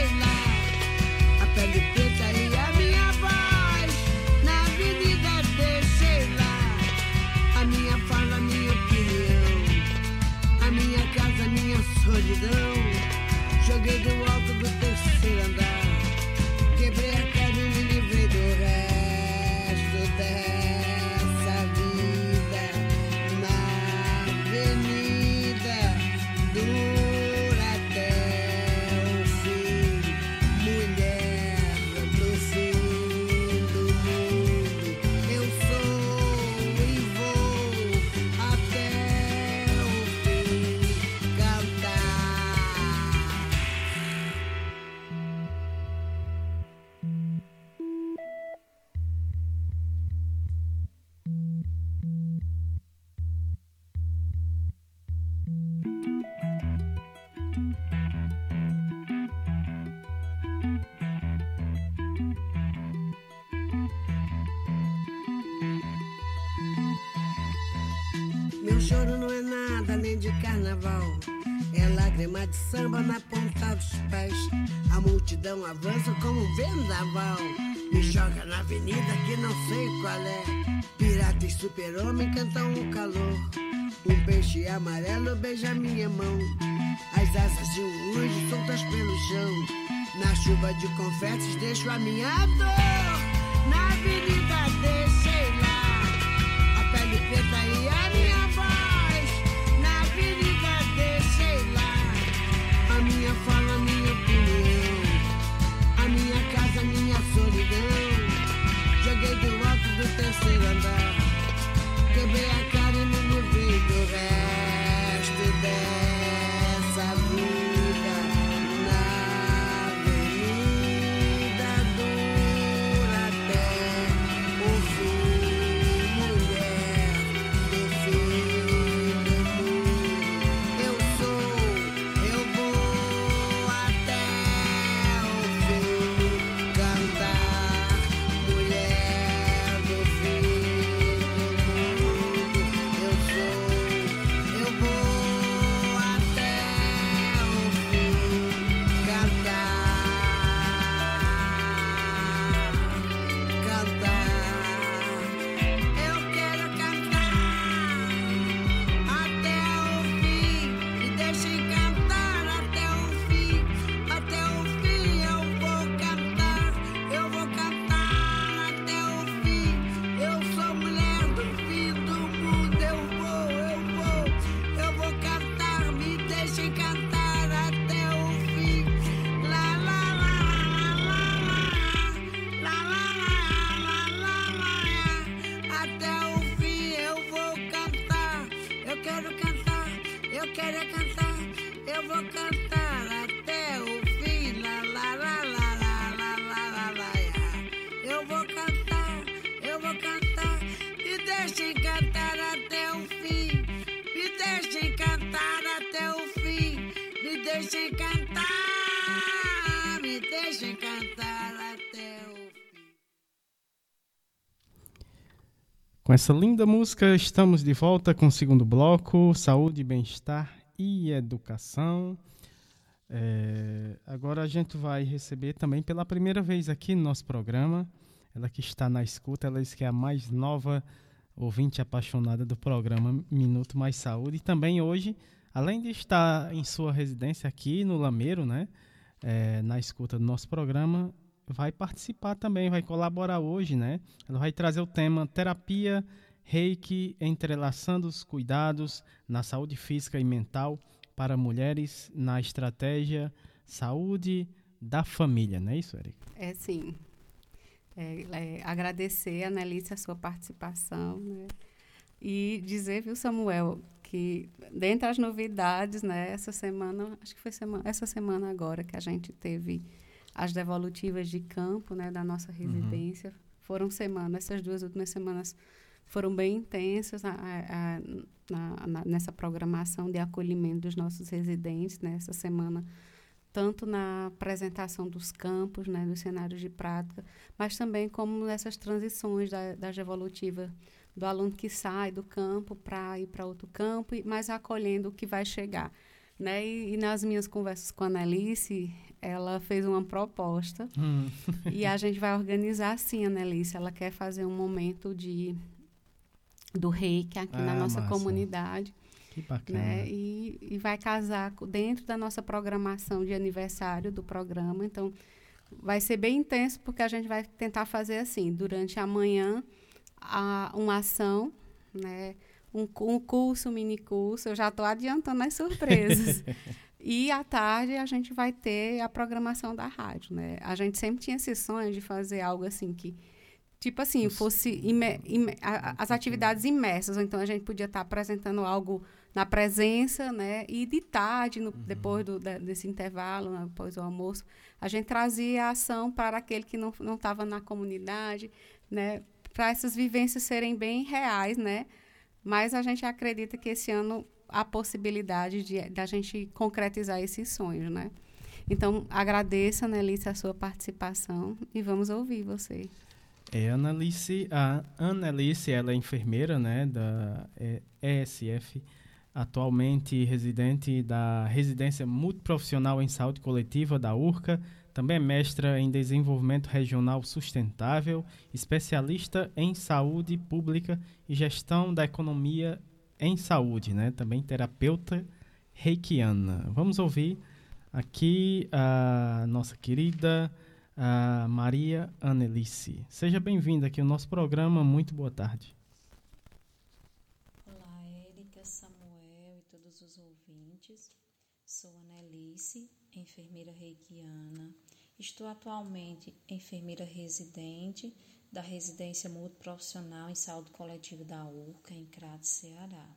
samba na ponta dos pés. A multidão avança como um vendaval. Me joga na avenida que não sei qual é. Pirata e super-homem cantam o calor. Um peixe amarelo beija minha mão. As asas de um anjo soltas pelo chão. Na chuva de confetes deixo a minha dor. Na avenida deixei lá. A pele preta e a minha Com essa linda música, estamos de volta com o segundo bloco: saúde, bem-estar e educação. É, agora a gente vai receber também pela primeira vez aqui no nosso programa, ela que está na escuta, ela que é a mais nova ouvinte apaixonada do programa Minuto Mais Saúde. E também hoje, além de estar em sua residência aqui no Lameiro, né, é, na escuta do nosso programa, vai participar também, vai colaborar hoje, né? Ela vai trazer o tema terapia reiki entrelaçando os cuidados na saúde física e mental para mulheres na estratégia saúde da família, não é isso, Erika? É sim. É, é, agradecer, Annelise, a sua participação, né? E dizer, viu, Samuel, que dentre as novidades, né, essa semana, acho que foi semana, essa semana agora que a gente teve as devolutivas de campo, né, da nossa uhum. residência. Uhum. Foram semanas, essas duas últimas semanas foram bem intensas a, a, a, na, nessa programação de acolhimento dos nossos residentes, nessa né, semana tanto na apresentação dos campos, né, dos cenários de prática, mas também como nessas transições da, das evolutivas do aluno que sai do campo para ir para outro campo, mas acolhendo o que vai chegar. Né? E, e, nas minhas conversas com a Annelice, ela fez uma proposta hum. e a gente vai organizar assim, Annelice. Ela quer fazer um momento de do reiki aqui ah, na nossa massa. comunidade. Que bacana. Né? E, e vai casar dentro da nossa programação de aniversário do programa. Então, vai ser bem intenso, porque a gente vai tentar fazer assim, durante a manhã, a, uma ação, né? Um, um curso, um mini curso. Eu já estou adiantando as surpresas. e à tarde a gente vai ter a programação da rádio. Né? A gente sempre tinha esse sonho de fazer algo assim que tipo assim, fosse imer, imer, as atividades imersas. Então, a gente podia estar apresentando algo na presença, né? E de tarde, no, uhum. depois do, desse intervalo, né? após o almoço, a gente trazia a ação para aquele que não estava na comunidade, né? Para essas vivências serem bem reais, né? Mas a gente acredita que esse ano há possibilidade de da gente concretizar esses sonhos, né? Então, agradeço, Annelise, a sua participação e vamos ouvir você. É, Annalise, a Annalise, ela é enfermeira, né, da ESF, atualmente residente da Residência Multiprofissional em Saúde Coletiva da URCA, também é mestra em Desenvolvimento Regional Sustentável, especialista em Saúde Pública e Gestão da Economia em Saúde, né, também terapeuta reikiana. Vamos ouvir aqui a nossa querida a Maria Annelice. Seja bem-vinda aqui ao nosso programa. Muito boa tarde. Olá, Érica, Samuel e todos os ouvintes. Sou Annelice, enfermeira reikiana. Estou atualmente enfermeira residente da Residência Multiprofissional em Saúde Coletiva da URCA, em Crato, Ceará.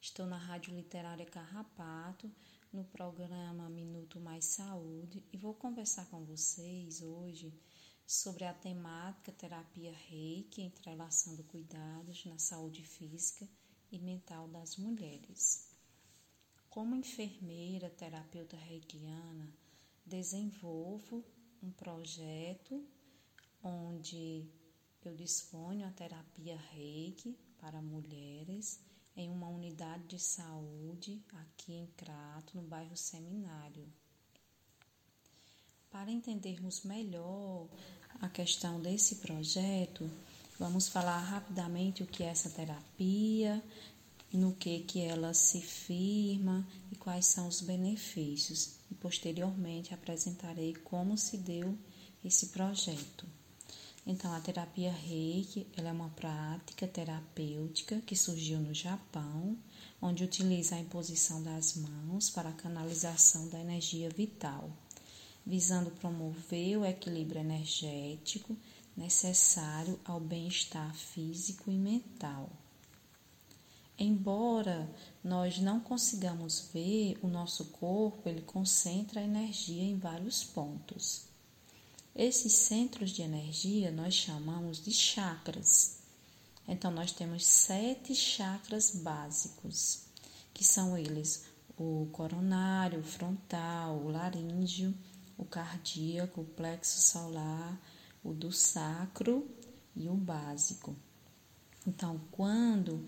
Estou na Rádio Literária Carrapato, no programa Minuto Mais Saúde e vou conversar com vocês hoje sobre a temática terapia reiki, entrelaçando cuidados na saúde física e mental das mulheres. Como enfermeira terapeuta reikiana, desenvolvo um projeto onde eu disponho a terapia reiki para mulheres em uma unidade de saúde aqui em Crato, no bairro Seminário. Para entendermos melhor a questão desse projeto, vamos falar rapidamente o que é essa terapia, no que que ela se firma e quais são os benefícios. E posteriormente apresentarei como se deu esse projeto. Então, a terapia Reiki é uma prática terapêutica que surgiu no Japão, onde utiliza a imposição das mãos para a canalização da energia vital, visando promover o equilíbrio energético necessário ao bem-estar físico e mental. Embora nós não consigamos ver, o nosso corpo ele concentra energia em vários pontos. Esses centros de energia nós chamamos de chakras. Então, nós temos sete chakras básicos, que são eles o coronário, o frontal, o laríngeo, o cardíaco, o plexo solar, o do sacro e o básico. Então, quando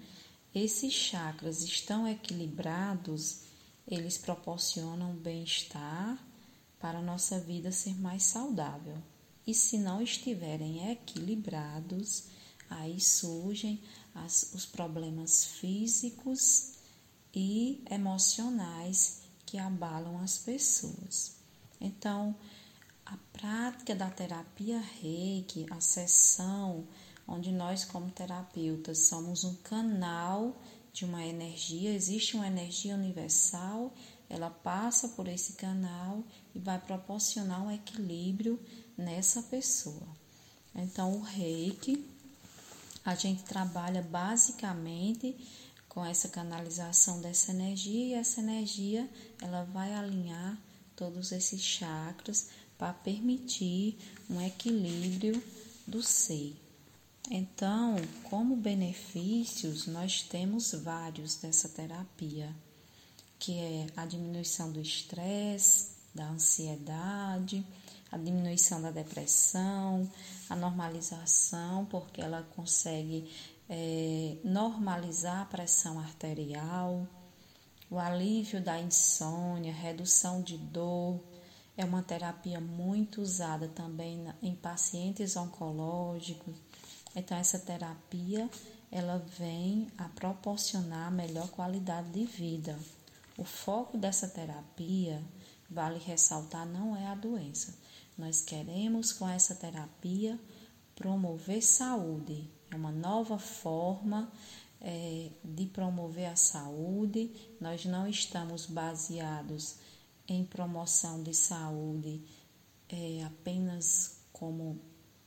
esses chakras estão equilibrados, eles proporcionam bem-estar para a nossa vida ser mais saudável. E se não estiverem equilibrados, aí surgem as, os problemas físicos e emocionais que abalam as pessoas. Então, a prática da terapia reiki, a sessão, onde nós, como terapeutas, somos um canal de uma energia, existe uma energia universal, ela passa por esse canal e vai proporcionar um equilíbrio nessa pessoa. Então, o reiki, a gente trabalha basicamente com essa canalização dessa energia e essa energia ela vai alinhar todos esses chakras para permitir um equilíbrio do ser. Então, como benefícios, nós temos vários dessa terapia, que é a diminuição do estresse, da ansiedade, a diminuição da depressão, a normalização, porque ela consegue é, normalizar a pressão arterial, o alívio da insônia, redução de dor. É uma terapia muito usada também em pacientes oncológicos. Então essa terapia ela vem a proporcionar melhor qualidade de vida. O foco dessa terapia, vale ressaltar, não é a doença. Nós queremos com essa terapia promover saúde, é uma nova forma é, de promover a saúde. Nós não estamos baseados em promoção de saúde é, apenas como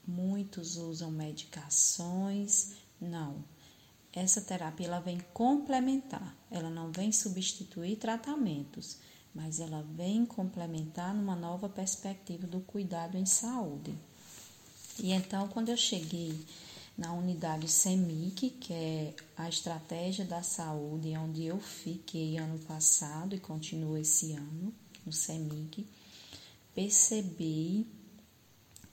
muitos usam medicações. Não. Essa terapia ela vem complementar, ela não vem substituir tratamentos, mas ela vem complementar numa nova perspectiva do cuidado em saúde. E então, quando eu cheguei na unidade CEMIC, que é a estratégia da saúde, onde eu fiquei ano passado e continuo esse ano, no CEMIC, percebi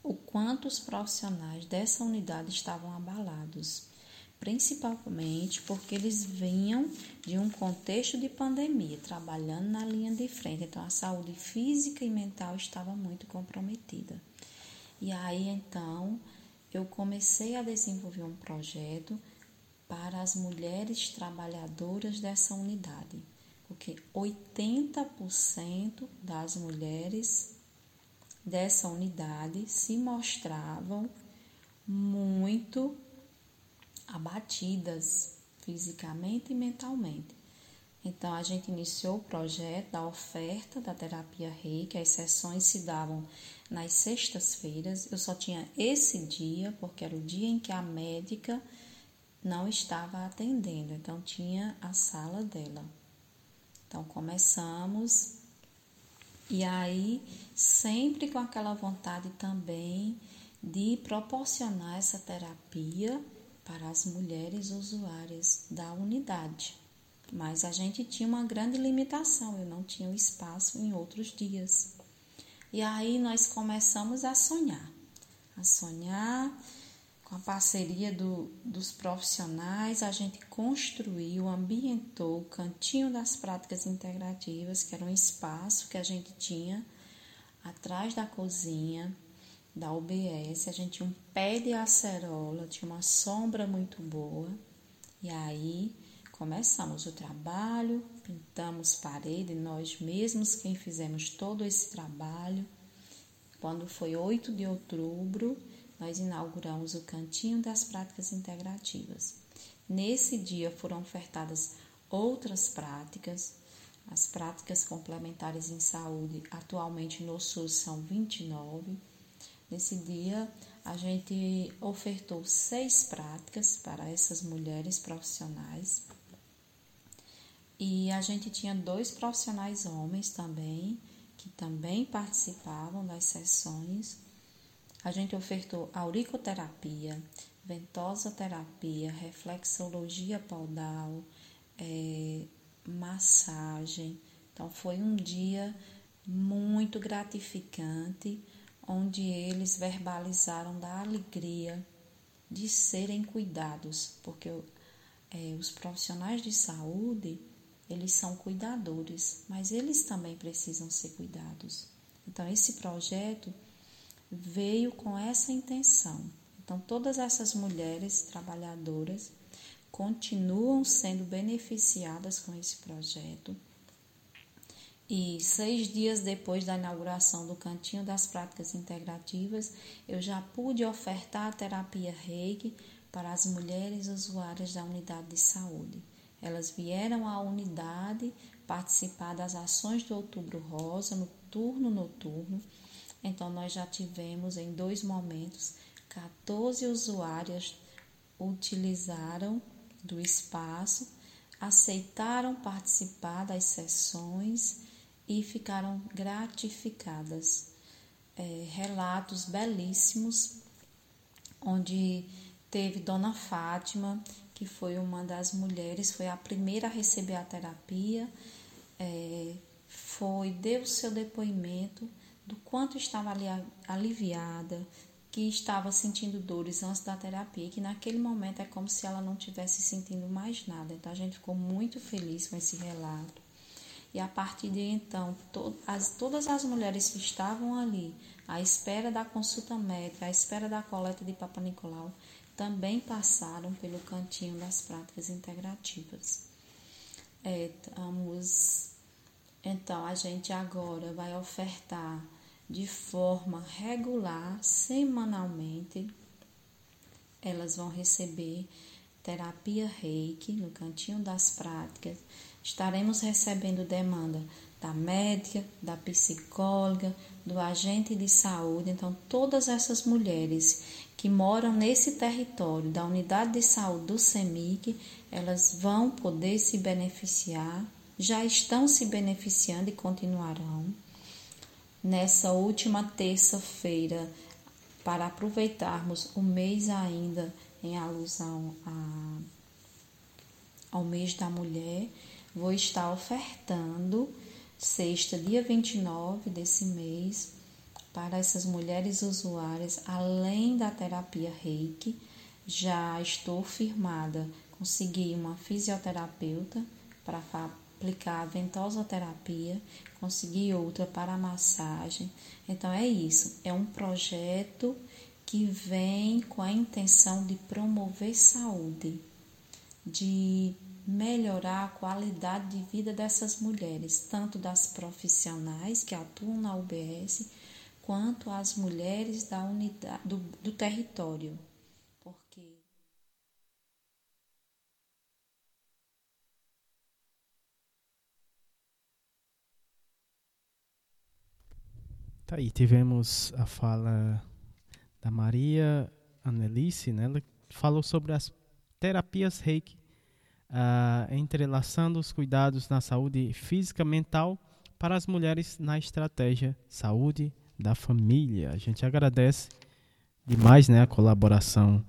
o quanto os profissionais dessa unidade estavam abalados, principalmente porque eles vinham de um contexto de pandemia, trabalhando na linha de frente, então a saúde física e mental estava muito comprometida. E aí então eu comecei a desenvolver um projeto para as mulheres trabalhadoras dessa unidade, porque 80% das mulheres dessa unidade se mostravam muito abatidas fisicamente e mentalmente. Então a gente iniciou o projeto da oferta da terapia reiki, as sessões se davam nas sextas-feiras. Eu só tinha esse dia, porque era o dia em que a médica não estava atendendo, então tinha a sala dela. Então começamos e aí sempre com aquela vontade também de proporcionar essa terapia para as mulheres usuárias da unidade. Mas a gente tinha uma grande limitação, eu não tinha o espaço em outros dias. E aí nós começamos a sonhar, a sonhar com a parceria do, dos profissionais, a gente construiu, ambientou o Cantinho das Práticas Integrativas, que era um espaço que a gente tinha atrás da cozinha da UBS. A gente tinha um pé de acerola, tinha uma sombra muito boa. E aí começamos o trabalho, pintamos parede, nós mesmos quem fizemos todo esse trabalho. Quando foi 8 de outubro, nós inauguramos o Cantinho das Práticas Integrativas. Nesse dia foram ofertadas outras práticas, as práticas complementares em saúde, atualmente no SUS são 29. Nesse dia, a gente ofertou seis práticas para essas mulheres profissionais e a gente tinha dois profissionais homens também, que também participavam das sessões. A gente ofertou auricoterapia, ventosa terapia, reflexologia podal, é, massagem, Então foi um dia muito gratificante, onde eles verbalizaram da alegria de serem cuidados, porque é, os profissionais de saúde eles são cuidadores, mas eles também precisam ser cuidados. Então esse projeto veio com essa intenção. Então todas essas mulheres trabalhadoras continuam sendo beneficiadas com esse projeto e seis dias depois da inauguração do Cantinho das Práticas Integrativas, eu já pude ofertar a terapia Reiki para as mulheres usuárias da unidade de saúde. Elas vieram à unidade participar das ações do Outubro Rosa, no turno noturno. Então, nós já tivemos em dois momentos 14 usuárias utilizaram do espaço, aceitaram participar das sessões e ficaram gratificadas. É, relatos belíssimos, onde teve Dona Fátima, que foi uma das mulheres, foi a primeira a receber a terapia, é, foi, deu seu depoimento do quanto estava ali aliviada, que estava sentindo dores antes da terapia, que naquele momento é como se ela não tivesse sentindo mais nada. Então a gente ficou muito feliz com esse relato. E a partir de então, to as, todas as mulheres que estavam ali, à espera da consulta médica, à espera da coleta de Papa Nicolau, também passaram pelo cantinho das práticas integrativas. É, então, a gente agora vai ofertar de forma regular, semanalmente, elas vão receber terapia reiki no cantinho das práticas estaremos recebendo demanda da médica, da psicóloga, do agente de saúde. Então, todas essas mulheres que moram nesse território da unidade de saúde do CEMIC, elas vão poder se beneficiar, já estão se beneficiando e continuarão. Nessa última terça-feira, para aproveitarmos o mês ainda em alusão a, ao mês da mulher, vou estar ofertando sexta, dia 29 desse mês, para essas mulheres usuárias, além da terapia Reiki, já estou firmada, consegui uma fisioterapeuta para aplicar a ventosoterapia, consegui outra para massagem. Então é isso, é um projeto que vem com a intenção de promover saúde, de melhorar a qualidade de vida dessas mulheres, tanto das profissionais que atuam na UBS, quanto as mulheres da unidade, do, do território. Porque Tá aí, tivemos a fala da Maria Annelice, né? Ela falou sobre as terapias reiki uh, entrelaçando os cuidados na saúde física mental para as mulheres na estratégia saúde da família. A gente agradece demais né, a colaboração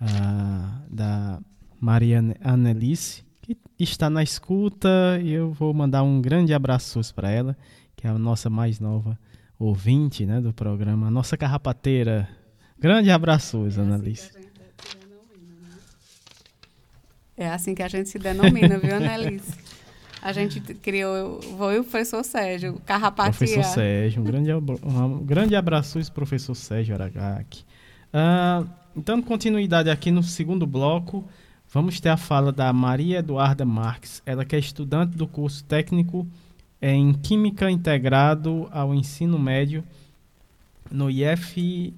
uh, da Maria Annelice, que está na escuta, e eu vou mandar um grande abraço para ela, que é a nossa mais nova ouvinte né, do programa, nossa carrapateira. Grande abraço, Annelice. É assim que a gente se denomina, viu, Annelise? A gente criou, foi o professor Sérgio, Carrapatia. Professor Sérgio, um grande, um grande abraço professor Sérgio Aragaki. Uh, então, continuidade aqui no segundo bloco, vamos ter a fala da Maria Eduarda Marques, ela que é estudante do curso técnico em Química integrado ao ensino médio no IFRJ,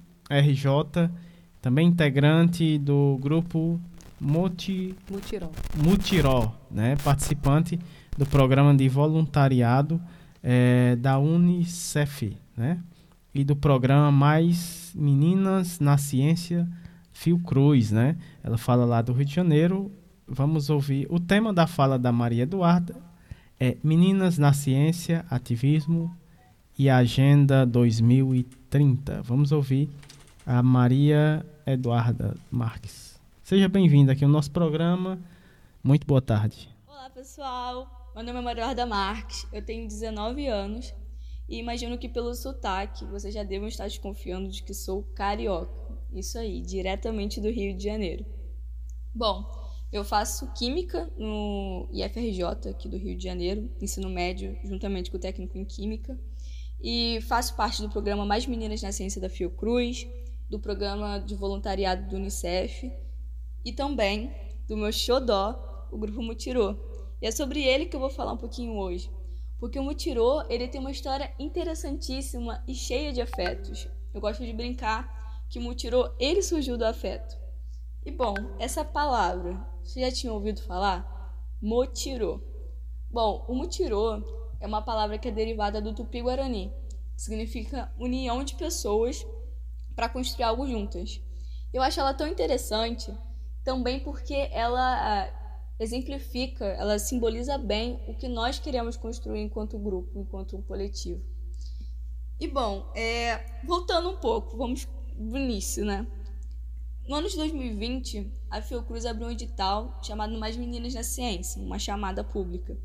também integrante do grupo Moti, Mutiró. Mutiró, né? participante do programa de voluntariado é, da Unicef, né? E do programa Mais Meninas na Ciência Fiocruz, né? Ela fala lá do Rio de Janeiro. Vamos ouvir. O tema da fala da Maria Eduarda é Meninas na Ciência, Ativismo e Agenda 2030. Vamos ouvir a Maria Eduarda Marques. Seja bem-vindo aqui ao nosso programa. Muito boa tarde. Olá, pessoal. meu nome é Maria Marques, eu tenho 19 anos e imagino que pelo sotaque vocês já devem estar desconfiando de que sou carioca. Isso aí, diretamente do Rio de Janeiro. Bom, eu faço Química no IFRJ, aqui do Rio de Janeiro, ensino médio, juntamente com o técnico em Química. E faço parte do programa Mais Meninas na Ciência da Fiocruz, do programa de voluntariado do Unicef e também do meu xodó, o Grupo Mutirô. E é sobre ele que eu vou falar um pouquinho hoje. Porque o Mutirô, ele tem uma história interessantíssima e cheia de afetos. Eu gosto de brincar que o Mutirô, ele surgiu do afeto. E bom, essa palavra, você já tinha ouvido falar? Motirô. Bom, o Mutirô é uma palavra que é derivada do tupi-guarani, que significa união de pessoas para construir algo juntas. Eu acho ela tão interessante também porque ela ah, exemplifica, ela simboliza bem o que nós queremos construir enquanto grupo, enquanto um coletivo. E bom, é, voltando um pouco, vamos do início, né? No ano de 2020, a Fiocruz abriu um edital chamado Mais Meninas na Ciência, uma chamada pública,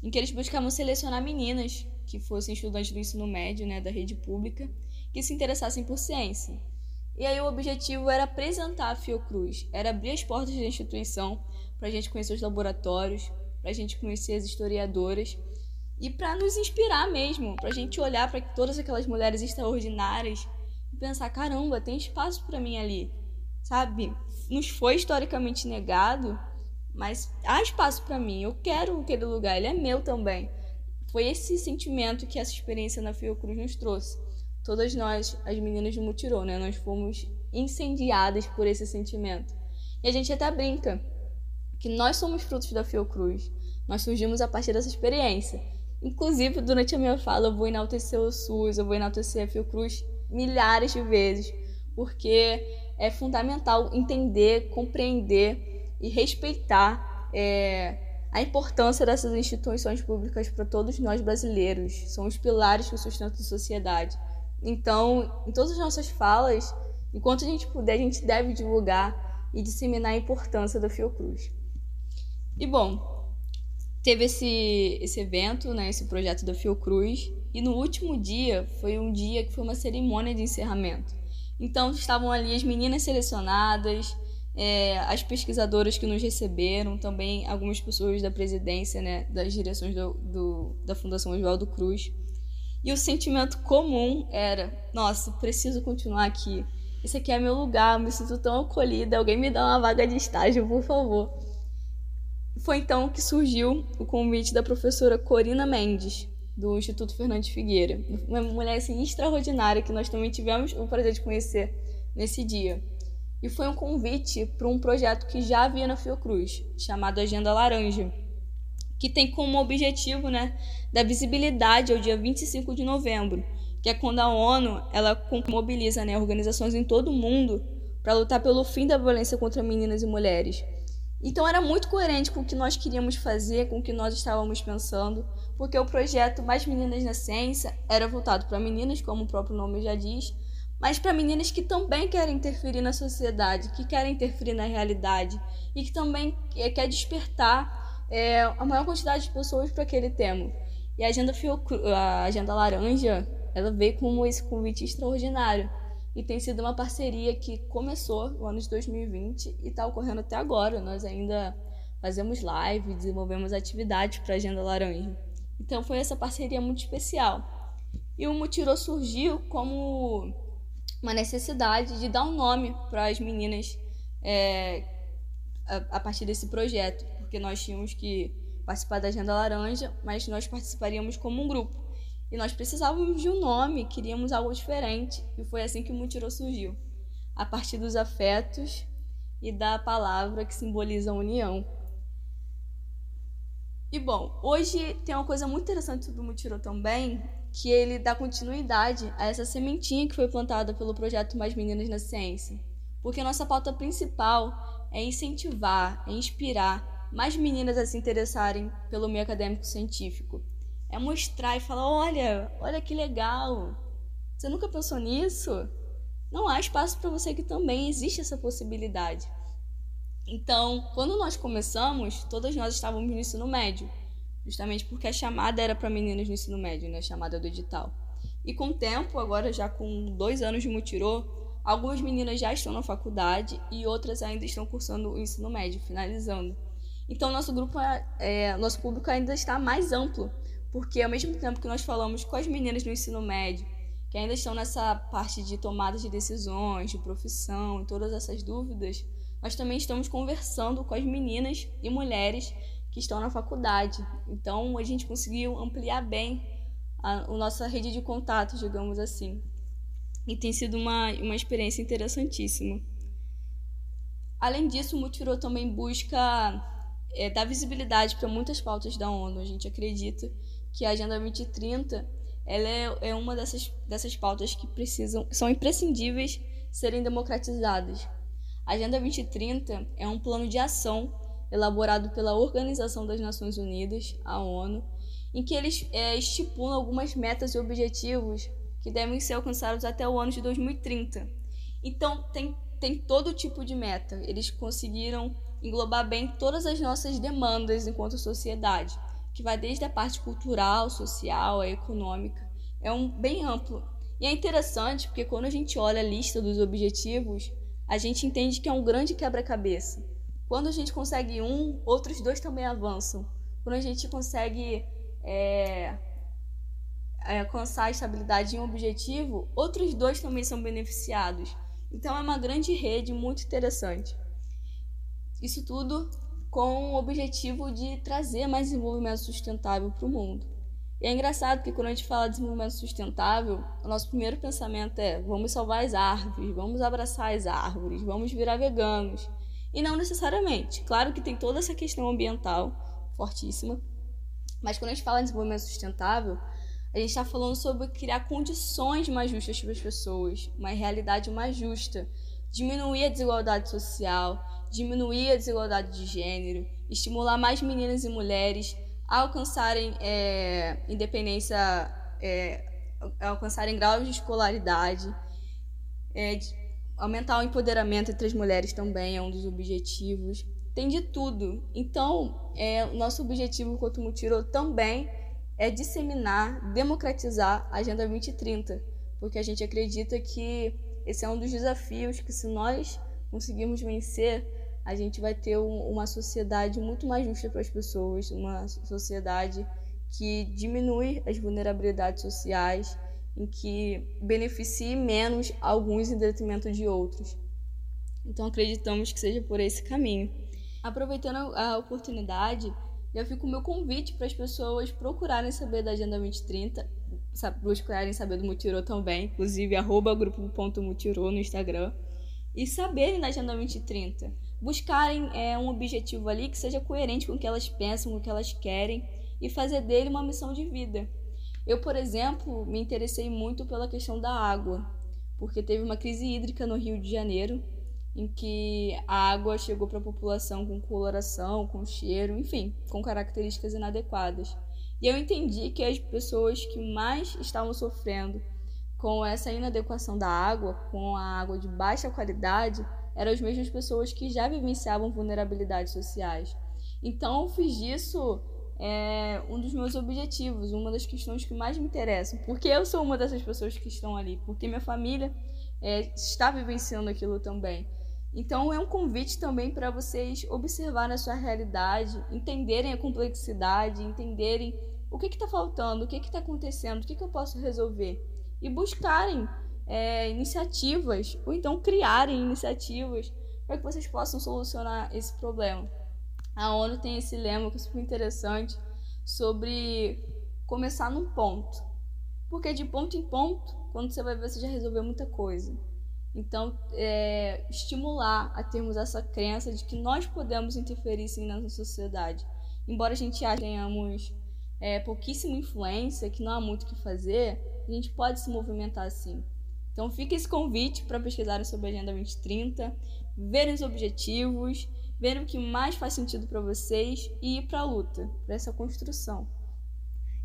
em que eles buscavam selecionar meninas que fossem estudantes do ensino médio, né, da rede pública, que se interessassem por ciência. E aí o objetivo era apresentar a Fiocruz, era abrir as portas da instituição para a gente conhecer os laboratórios, para a gente conhecer as historiadoras e para nos inspirar mesmo, para a gente olhar para todas aquelas mulheres extraordinárias e pensar: caramba, tem espaço para mim ali, sabe? Nos foi historicamente negado, mas há espaço para mim, eu quero aquele lugar, ele é meu também. Foi esse sentimento que essa experiência na Fiocruz nos trouxe todas nós, as meninas do Mutirô, né? Nós fomos incendiadas por esse sentimento. E a gente até brinca que nós somos frutos da Fiocruz. Nós surgimos a partir dessa experiência. Inclusive, durante a minha fala, eu vou enaltecer o SUS, eu vou enaltecer a Fiocruz milhares de vezes, porque é fundamental entender, compreender e respeitar é, a importância dessas instituições públicas para todos nós brasileiros. São os pilares que sustentam a sociedade. Então, em todas as nossas falas, enquanto a gente puder, a gente deve divulgar e disseminar a importância da Fiocruz. E bom, teve esse, esse evento, né, esse projeto da Fiocruz, e no último dia foi um dia que foi uma cerimônia de encerramento. Então estavam ali as meninas selecionadas, é, as pesquisadoras que nos receberam, também algumas pessoas da presidência, né, das direções do, do, da Fundação Oswaldo Cruz. E o sentimento comum era: nossa, preciso continuar aqui. Esse aqui é meu lugar, me sinto tão acolhida. Alguém me dá uma vaga de estágio, por favor. Foi então que surgiu o convite da professora Corina Mendes, do Instituto Fernandes Figueira. Uma mulher assim, extraordinária que nós também tivemos o prazer de conhecer nesse dia. E foi um convite para um projeto que já havia na Fiocruz, chamado Agenda Laranja que tem como objetivo né, da visibilidade ao dia 25 de novembro, que é quando a ONU ela mobiliza né, organizações em todo o mundo para lutar pelo fim da violência contra meninas e mulheres. Então era muito coerente com o que nós queríamos fazer, com o que nós estávamos pensando, porque o projeto Mais Meninas na Ciência era voltado para meninas, como o próprio nome já diz, mas para meninas que também querem interferir na sociedade, que querem interferir na realidade e que também quer despertar é, a maior quantidade de pessoas para aquele tema. E a agenda, a agenda laranja, ela veio como esse convite extraordinário. E tem sido uma parceria que começou no ano de 2020 e está ocorrendo até agora. Nós ainda fazemos live, desenvolvemos atividades para a Agenda Laranja. Então foi essa parceria muito especial. E o Mutirô surgiu como uma necessidade de dar um nome para as meninas é, a, a partir desse projeto porque nós tínhamos que participar da Agenda Laranja, mas nós participaríamos como um grupo. E nós precisávamos de um nome, queríamos algo diferente, e foi assim que o Mutirô surgiu, a partir dos afetos e da palavra que simboliza a união. E bom, hoje tem uma coisa muito interessante sobre o Mutirô também, que ele dá continuidade a essa sementinha que foi plantada pelo projeto Mais Meninas na Ciência. Porque a nossa pauta principal é incentivar, é inspirar mais meninas a se interessarem pelo meio acadêmico científico. É mostrar e falar: olha, olha que legal. Você nunca pensou nisso? Não há espaço para você que também existe essa possibilidade. Então, quando nós começamos, todas nós estávamos no ensino médio. justamente porque a chamada era para meninas no ensino médio, né? A chamada do edital. E com o tempo, agora já com dois anos de mutirô, algumas meninas já estão na faculdade e outras ainda estão cursando o ensino médio, finalizando. Então, nosso grupo, é, é, nosso público ainda está mais amplo, porque ao mesmo tempo que nós falamos com as meninas no ensino médio, que ainda estão nessa parte de tomada de decisões, de profissão todas essas dúvidas, nós também estamos conversando com as meninas e mulheres que estão na faculdade. Então, a gente conseguiu ampliar bem a, a nossa rede de contatos, digamos assim. E tem sido uma, uma experiência interessantíssima. Além disso, o Mutirô também busca é, dar visibilidade para muitas pautas da ONU. A gente acredita que a Agenda 2030 ela é, é uma dessas, dessas pautas que precisam são imprescindíveis serem democratizadas. A Agenda 2030 é um plano de ação elaborado pela Organização das Nações Unidas, a ONU, em que eles é, estipulam algumas metas e objetivos que devem ser alcançados até o ano de 2030. Então, tem, tem todo tipo de meta. Eles conseguiram englobar bem todas as nossas demandas enquanto sociedade, que vai desde a parte cultural, social, a econômica. É um bem amplo. E é interessante porque quando a gente olha a lista dos objetivos, a gente entende que é um grande quebra-cabeça. Quando a gente consegue um, outros dois também avançam. Quando a gente consegue é, é, alcançar a estabilidade em um objetivo, outros dois também são beneficiados. Então é uma grande rede muito interessante. Isso tudo com o objetivo de trazer mais desenvolvimento sustentável para o mundo. E é engraçado que quando a gente fala de desenvolvimento sustentável, o nosso primeiro pensamento é: vamos salvar as árvores, vamos abraçar as árvores, vamos virar veganos. E não necessariamente. Claro que tem toda essa questão ambiental fortíssima, mas quando a gente fala em desenvolvimento sustentável, a gente está falando sobre criar condições mais justas para as pessoas, uma realidade mais justa, diminuir a desigualdade social, diminuir a desigualdade de gênero, estimular mais meninas e mulheres alcançarem é, independência, é, alcançarem graus de escolaridade, é, aumentar o empoderamento entre as mulheres também é um dos objetivos tem de tudo. Então, é, nosso objetivo enquanto Mutiro também é disseminar, democratizar a Agenda 2030, porque a gente acredita que esse é um dos desafios que, se nós conseguirmos vencer, a gente vai ter um, uma sociedade muito mais justa para as pessoas, uma sociedade que diminui as vulnerabilidades sociais, em que beneficie menos alguns em detrimento de outros. Então acreditamos que seja por esse caminho. Aproveitando a oportunidade, já fico o meu convite para as pessoas procurarem saber da Agenda 2030, procurarem saber do Mutirô também, inclusive arroba grupo.mutirô no Instagram, e saberem da Agenda 2030. Buscarem é, um objetivo ali que seja coerente com o que elas pensam, com o que elas querem, e fazer dele uma missão de vida. Eu, por exemplo, me interessei muito pela questão da água, porque teve uma crise hídrica no Rio de Janeiro em que a água chegou para a população com coloração, com cheiro, enfim, com características inadequadas. E eu entendi que as pessoas que mais estavam sofrendo com essa inadequação da água, com a água de baixa qualidade, eram as mesmas pessoas que já vivenciavam vulnerabilidades sociais. Então, eu fiz disso é, um dos meus objetivos, uma das questões que mais me interessam. Porque eu sou uma dessas pessoas que estão ali, porque minha família é, está vivenciando aquilo também. Então é um convite também para vocês observarem a sua realidade, entenderem a complexidade, entenderem o que está faltando, o que está acontecendo, o que, que, eu posso resolver e buscarem é, iniciativas ou então criarem iniciativas para que vocês possam solucionar esse problema. A ONU tem esse lema que é super interessante sobre começar num ponto, porque de ponto em ponto, quando você vai ver, você já resolveu muita coisa. Então, é, estimular a termos essa crença de que nós podemos interferir sim na sociedade. Embora a gente tenhamos é, pouquíssima influência, que não há muito o que fazer, a gente pode se movimentar assim. Então, fica esse convite para pesquisarem sobre a Agenda 2030, verem os objetivos, verem o que mais faz sentido para vocês e ir para a luta, para essa construção.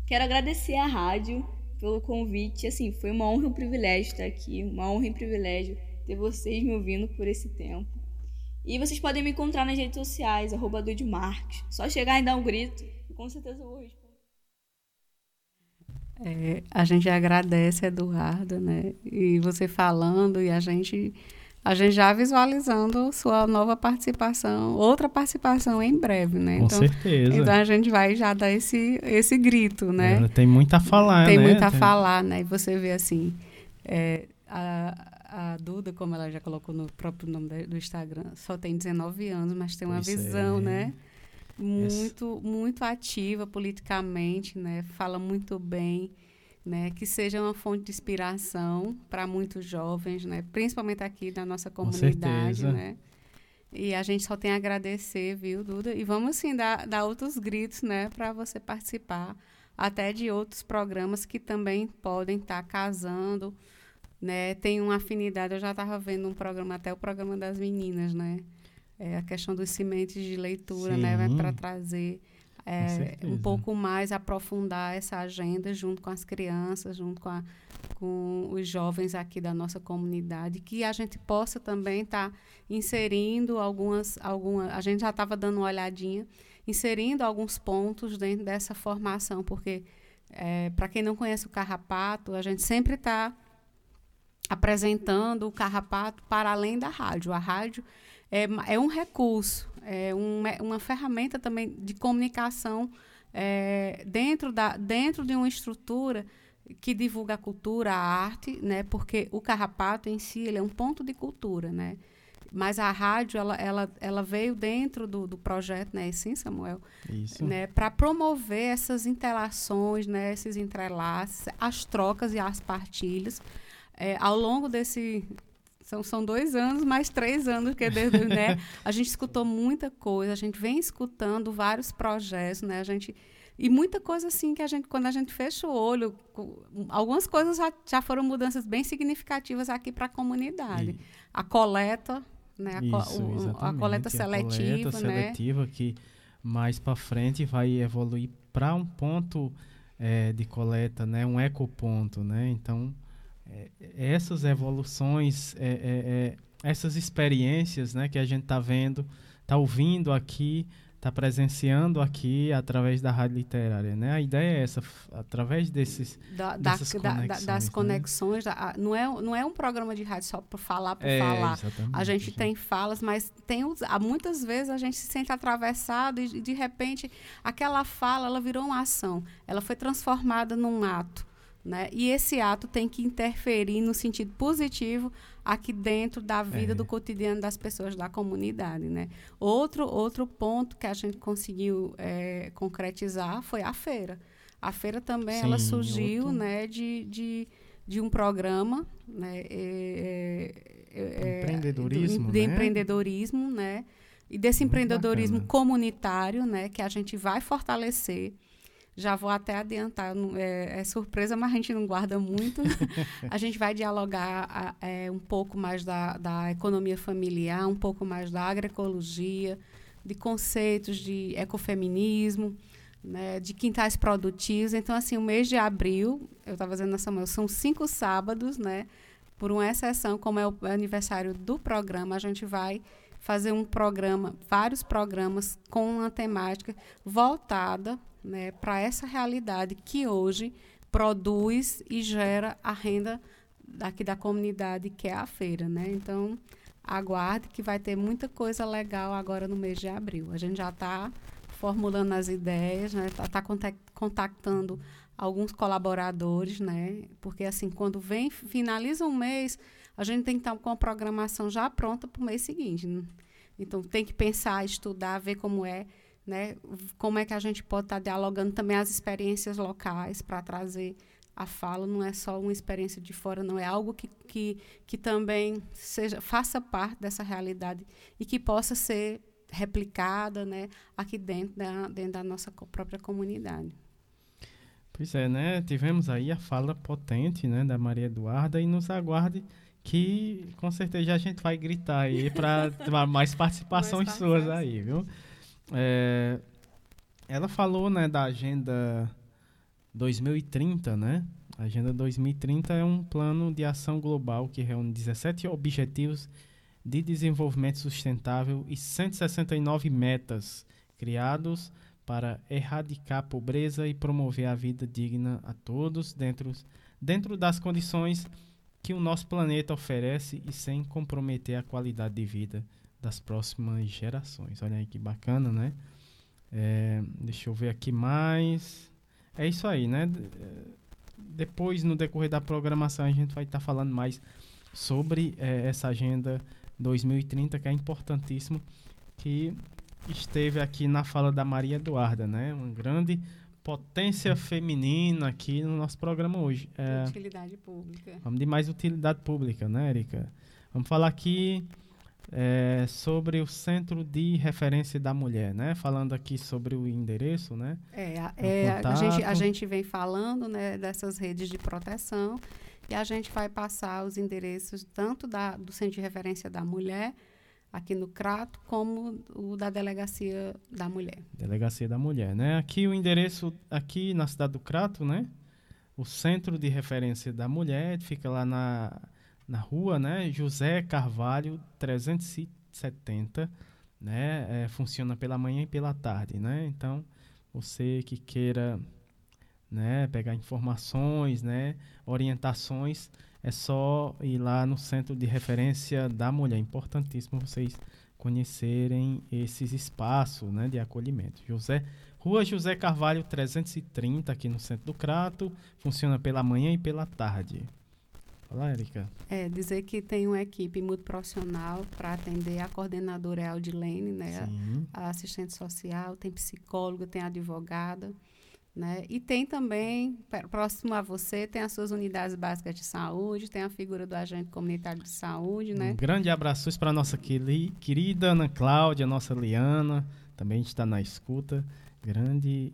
Quero agradecer à rádio pelo convite. Assim, foi uma honra e um privilégio estar aqui, uma honra e um privilégio ter vocês me ouvindo por esse tempo. E vocês podem me encontrar nas redes sociais, arroba Só chegar e dar um grito, e com certeza eu vou responder. É, a gente agradece, Eduardo, né? E você falando e a gente a gente já visualizando sua nova participação, outra participação em breve, né? Com então, certeza. Então a gente vai já dar esse, esse grito, né? É, tem muito a falar, tem né? Tem muito a tem... falar, né? E você vê assim, é, a, a Duda, como ela já colocou no próprio nome do Instagram, só tem 19 anos, mas tem uma pois visão, é. né? Muito, muito ativa politicamente, né? Fala muito bem né, que seja uma fonte de inspiração para muitos jovens, né, principalmente aqui na nossa comunidade, né? E a gente só tem a agradecer, viu, Duda? E vamos sim dar, dar outros gritos, né, para você participar até de outros programas que também podem estar tá casando, né? Tem uma afinidade, eu já estava vendo um programa, até o programa das meninas, né? É, a questão dos sementes de leitura, sim. né, para trazer é, um pouco mais aprofundar essa agenda junto com as crianças, junto com, a, com os jovens aqui da nossa comunidade, que a gente possa também estar tá inserindo algumas, alguma, a gente já estava dando uma olhadinha, inserindo alguns pontos dentro dessa formação, porque é, para quem não conhece o carrapato, a gente sempre está apresentando o carrapato para além da rádio. A rádio é, é um recurso, é uma, uma ferramenta também de comunicação é, dentro, da, dentro de uma estrutura que divulga a cultura, a arte, né? Porque o carrapato em si ele é um ponto de cultura, né? Mas a rádio ela, ela, ela veio dentro do, do projeto, né? Sim, Samuel, Isso. né? Para promover essas interações, né? Esses entrelaços, as trocas e as partilhas é, ao longo desse são, são dois anos, mais três anos que desde, né? A gente escutou muita coisa, a gente vem escutando vários projetos, né? A gente e muita coisa assim que a gente, quando a gente fecha o olho, algumas coisas já, já foram mudanças bem significativas aqui para a comunidade. E... A coleta, né? A, Isso, o, a coleta seletiva, a coleta né? seletiva que mais para frente vai evoluir para um ponto é, de coleta, né? Um ecoponto, né? Então essas evoluções, é, é, é, essas experiências né, que a gente está vendo, está ouvindo aqui, está presenciando aqui através da rádio literária, né? A ideia é essa, através desses da, dessas da, conexões, da, das né? conexões, não é não é um programa de rádio só por falar por é, falar. A gente tem falas, mas tem muitas vezes a gente se sente atravessado e de repente aquela fala ela virou uma ação, ela foi transformada num ato. Né? E esse ato tem que interferir no sentido positivo aqui dentro da vida é. do cotidiano das pessoas da comunidade. Né? Outro, outro ponto que a gente conseguiu é, concretizar foi a feira. A feira também Sim, ela surgiu outro... né, de, de, de um programa né, é, é, é empreendedorismo, de, de né? empreendedorismo né? e desse Muito empreendedorismo bacana. comunitário né, que a gente vai fortalecer já vou até adiantar, é, é, surpresa, mas a gente não guarda muito. a gente vai dialogar é, um pouco mais da, da economia familiar, um pouco mais da agroecologia, de conceitos de ecofeminismo, né, de quintais produtivos. Então, assim, o mês de abril, eu estava dizendo na Samuel, são cinco sábados, né? Por uma exceção, como é o aniversário do programa, a gente vai fazer um programa, vários programas com uma temática voltada né, para essa realidade que hoje produz e gera a renda daqui da comunidade, que é a feira. Né? Então, aguarde que vai ter muita coisa legal agora no mês de abril. A gente já está formulando as ideias, está né? tá, tá contactando alguns colaboradores, né? Porque assim, quando vem, finaliza um mês, a gente tem que estar com a programação já pronta para o mês seguinte. Né? Então tem que pensar, estudar, ver como é né? Como é que a gente pode estar dialogando também as experiências locais para trazer a fala não é só uma experiência de fora, não é algo que, que, que também seja faça parte dessa realidade e que possa ser replicada, né, aqui dentro da, dentro da nossa própria comunidade. Pois é, né? Tivemos aí a fala potente, né, da Maria Eduarda e nos aguarde que com certeza a gente vai gritar aí para mais participações mais suas aí, viu? É, ela falou, né, da agenda 2030, né? A agenda 2030 é um plano de ação global que reúne 17 objetivos de desenvolvimento sustentável e 169 metas criados para erradicar a pobreza e promover a vida digna a todos dentro, dentro das condições que o nosso planeta oferece e sem comprometer a qualidade de vida das próximas gerações. Olha aí que bacana, né? É, deixa eu ver aqui mais. É isso aí, né? Depois, no decorrer da programação, a gente vai estar tá falando mais sobre é, essa agenda 2030, que é importantíssimo, que esteve aqui na fala da Maria Eduarda, né? Uma grande potência feminina aqui no nosso programa hoje. É, utilidade pública. Vamos de mais utilidade pública, né, Erika? Vamos falar aqui é, sobre o Centro de Referência da Mulher, né? Falando aqui sobre o endereço, né? É, é a, gente, a gente vem falando né, dessas redes de proteção e a gente vai passar os endereços tanto da, do Centro de Referência da Mulher aqui no Crato, como o da Delegacia da Mulher. Delegacia da Mulher, né? Aqui o endereço, aqui na cidade do Crato, né? O Centro de Referência da Mulher fica lá na, na rua, né? José Carvalho 370, né? É, funciona pela manhã e pela tarde, né? Então, você que queira né, pegar informações, né, orientações, é só ir lá no Centro de Referência da Mulher. Importantíssimo vocês conhecerem esses espaços né, de acolhimento. José, Rua José Carvalho 330, aqui no centro do Crato, funciona pela manhã e pela tarde. Fala, Erika. É, dizer que tem uma equipe muito profissional para atender a coordenadora é Aldilene, né, a, a assistente social, tem psicólogo, tem advogada. Né? E tem também, próximo a você, tem as suas unidades básicas de saúde, tem a figura do agente comunitário de saúde. Né? Um grande abraço para a nossa querida Ana Cláudia, nossa Liana, também está na escuta. Grande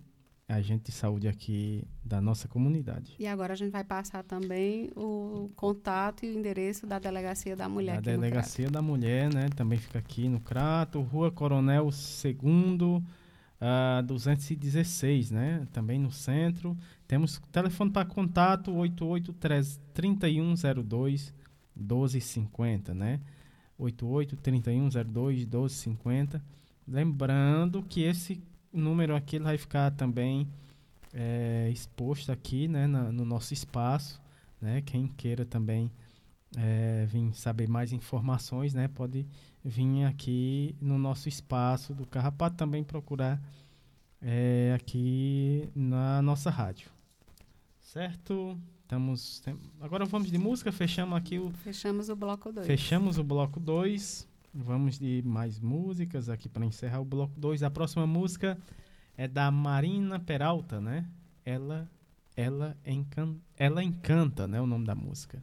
agente de saúde aqui da nossa comunidade. E agora a gente vai passar também o contato e o endereço da Delegacia da Mulher. A Delegacia da Mulher, né? Também fica aqui no Crato, Rua Coronel Segundo uh, 216, né? Também no centro. Temos telefone para contato 88 3102 1250, né? 88 3102 1250. Lembrando que esse número aqui vai ficar também é, exposto aqui, né, na, no nosso espaço, né? Quem queira também é, vir saber mais informações, né, pode vir aqui no nosso espaço do Carrapato também procurar é, aqui na nossa rádio. Certo? Estamos. Tem, agora vamos de música, fechamos aqui o. Fechamos o bloco 2. Fechamos o bloco 2. Vamos de mais músicas aqui para encerrar o bloco 2. A próxima música é da Marina Peralta, né? Ela ela, encan, ela encanta, né, o nome da música.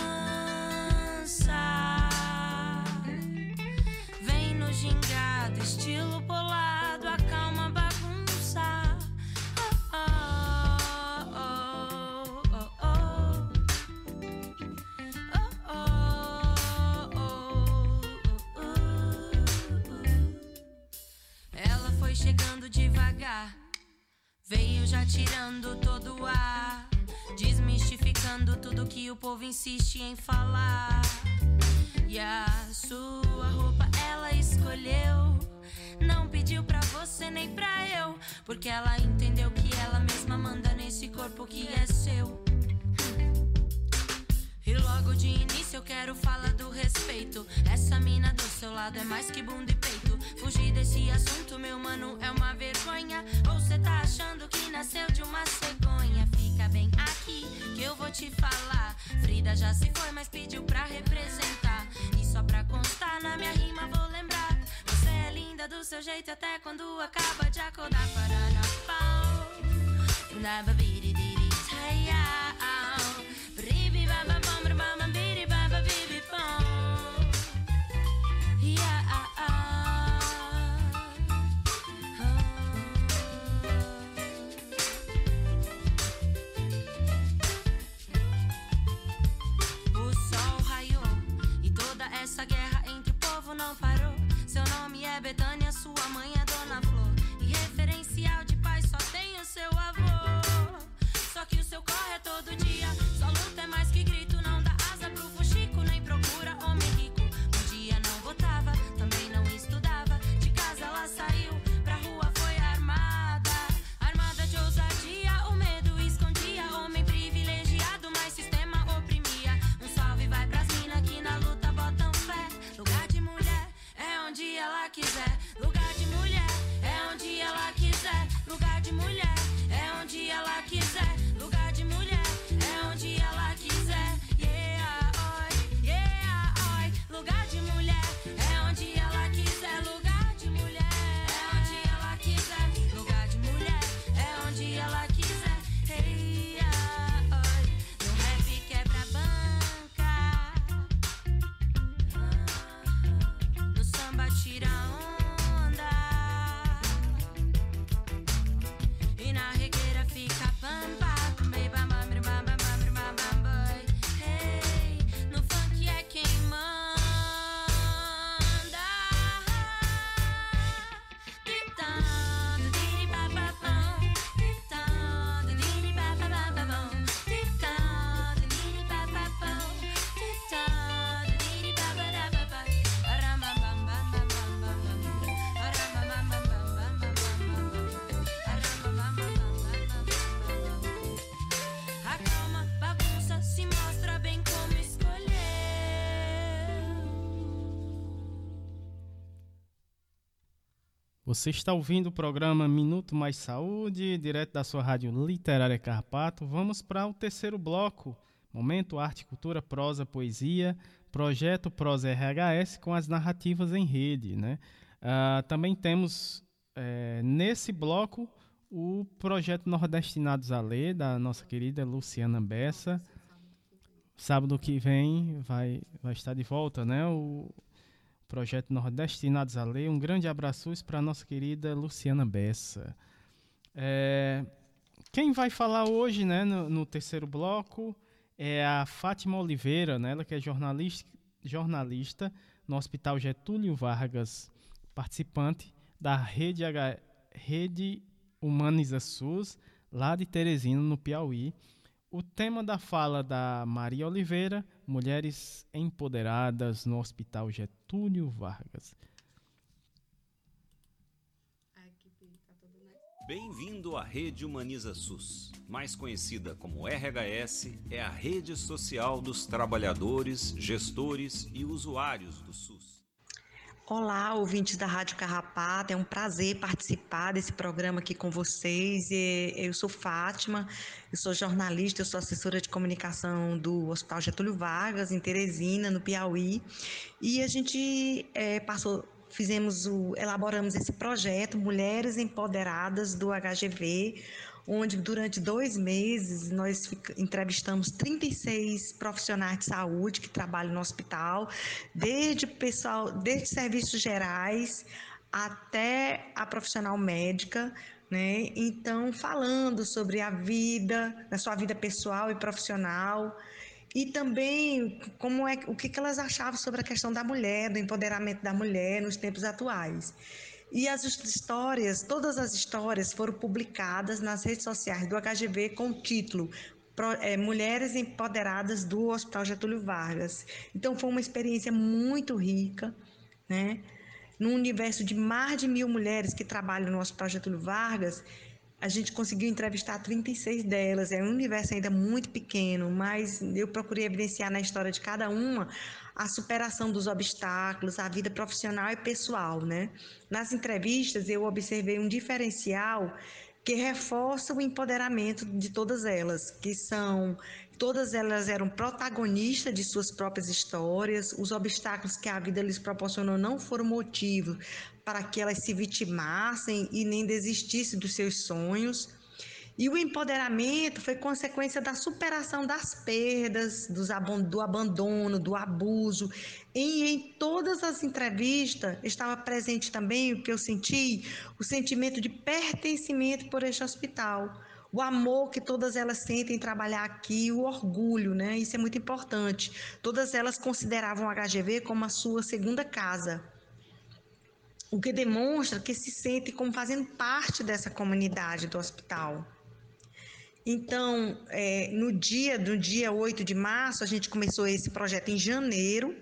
já tirando todo o ar. Desmistificando tudo que o povo insiste em falar. E a sua roupa ela escolheu. Não pediu pra você nem pra eu. Porque ela entendeu que ela mesma manda nesse corpo que é seu. E logo de início eu quero falar do respeito. Essa mina do seu lado é mais que bunda e peito. Fugir desse assunto, meu mano, é uma vergonha. Ou cê tá achando que nasceu de uma cegonha? Fica bem aqui que eu vou te falar. Frida já se foi, mas pediu pra representar. E só pra constar na minha rima vou lembrar. Você é linda do seu jeito até quando acaba de acordar. Parana pau. Na babiri Você está ouvindo o programa Minuto Mais Saúde, direto da sua rádio literária Carpato. Vamos para o terceiro bloco, Momento Arte, Cultura, Prosa, Poesia, Projeto Prosa RHS com as narrativas em rede. Né? Uh, também temos é, nesse bloco o projeto Nordestinados a Ler, da nossa querida Luciana Bessa. Sábado que vem vai, vai estar de volta, né? O projeto Nordestinados a Ler. Um grande abraço para a nossa querida Luciana Bessa. É, quem vai falar hoje, né, no, no, terceiro bloco, é a Fátima Oliveira, né, ela que é jornalista, jornalista no Hospital Getúlio Vargas, participante da Rede, H, Rede Humaniza SUS, lá de Teresina, no Piauí. O tema da fala da Maria Oliveira, Mulheres Empoderadas no Hospital Getúlio Vargas. Bem-vindo à Rede Humaniza SUS. Mais conhecida como RHS, é a rede social dos trabalhadores, gestores e usuários do SUS. Olá, ouvintes da Rádio Carrapato, é um prazer participar desse programa aqui com vocês. Eu sou Fátima, eu sou jornalista, eu sou assessora de comunicação do Hospital Getúlio Vargas, em Teresina, no Piauí. E a gente é, passou, fizemos o, elaboramos esse projeto Mulheres Empoderadas do HGV, onde durante dois meses nós entrevistamos 36 profissionais de saúde que trabalham no hospital, desde pessoal, desde serviços gerais até a profissional médica, né? Então, falando sobre a vida, a sua vida pessoal e profissional, e também como é o que elas achavam sobre a questão da mulher, do empoderamento da mulher nos tempos atuais. E as histórias, todas as histórias foram publicadas nas redes sociais do HGV com o título é, Mulheres Empoderadas do Hospital Getúlio Vargas. Então foi uma experiência muito rica, né? No universo de mais de mil mulheres que trabalham no Hospital Getúlio Vargas, a gente conseguiu entrevistar 36 delas. É um universo ainda muito pequeno, mas eu procurei evidenciar na história de cada uma a superação dos obstáculos, a vida profissional e pessoal, né? Nas entrevistas eu observei um diferencial que reforça o empoderamento de todas elas, que são todas elas eram protagonistas de suas próprias histórias, os obstáculos que a vida lhes proporcionou não foram motivo para que elas se vitimassem e nem desistissem dos seus sonhos. E o empoderamento foi consequência da superação das perdas, do abandono, do abuso. E em todas as entrevistas estava presente também o que eu senti, o sentimento de pertencimento por este hospital. O amor que todas elas sentem em trabalhar aqui, o orgulho, né? Isso é muito importante. Todas elas consideravam o HGV como a sua segunda casa o que demonstra que se sente como fazendo parte dessa comunidade do hospital. Então, é, no dia do dia 8 de março, a gente começou esse projeto em janeiro,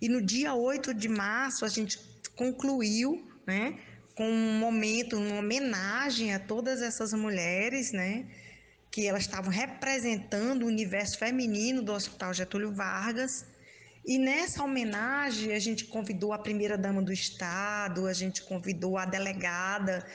e no dia 8 de março a gente concluiu, né, com um momento, uma homenagem a todas essas mulheres, né, que elas estavam representando o universo feminino do Hospital Getúlio Vargas. E nessa homenagem a gente convidou a primeira dama do estado, a gente convidou a delegada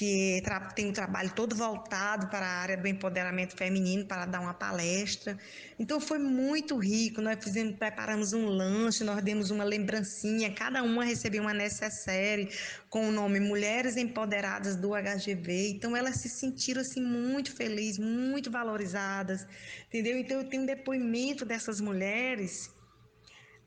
que tem um trabalho todo voltado para a área do empoderamento feminino, para dar uma palestra. Então foi muito rico. Nós fizemos, preparamos um lanche, nós demos uma lembrancinha, cada uma recebeu uma necessaire com o nome Mulheres Empoderadas do HGV. Então elas se sentiram assim muito felizes, muito valorizadas, entendeu? Então eu tenho um depoimento dessas mulheres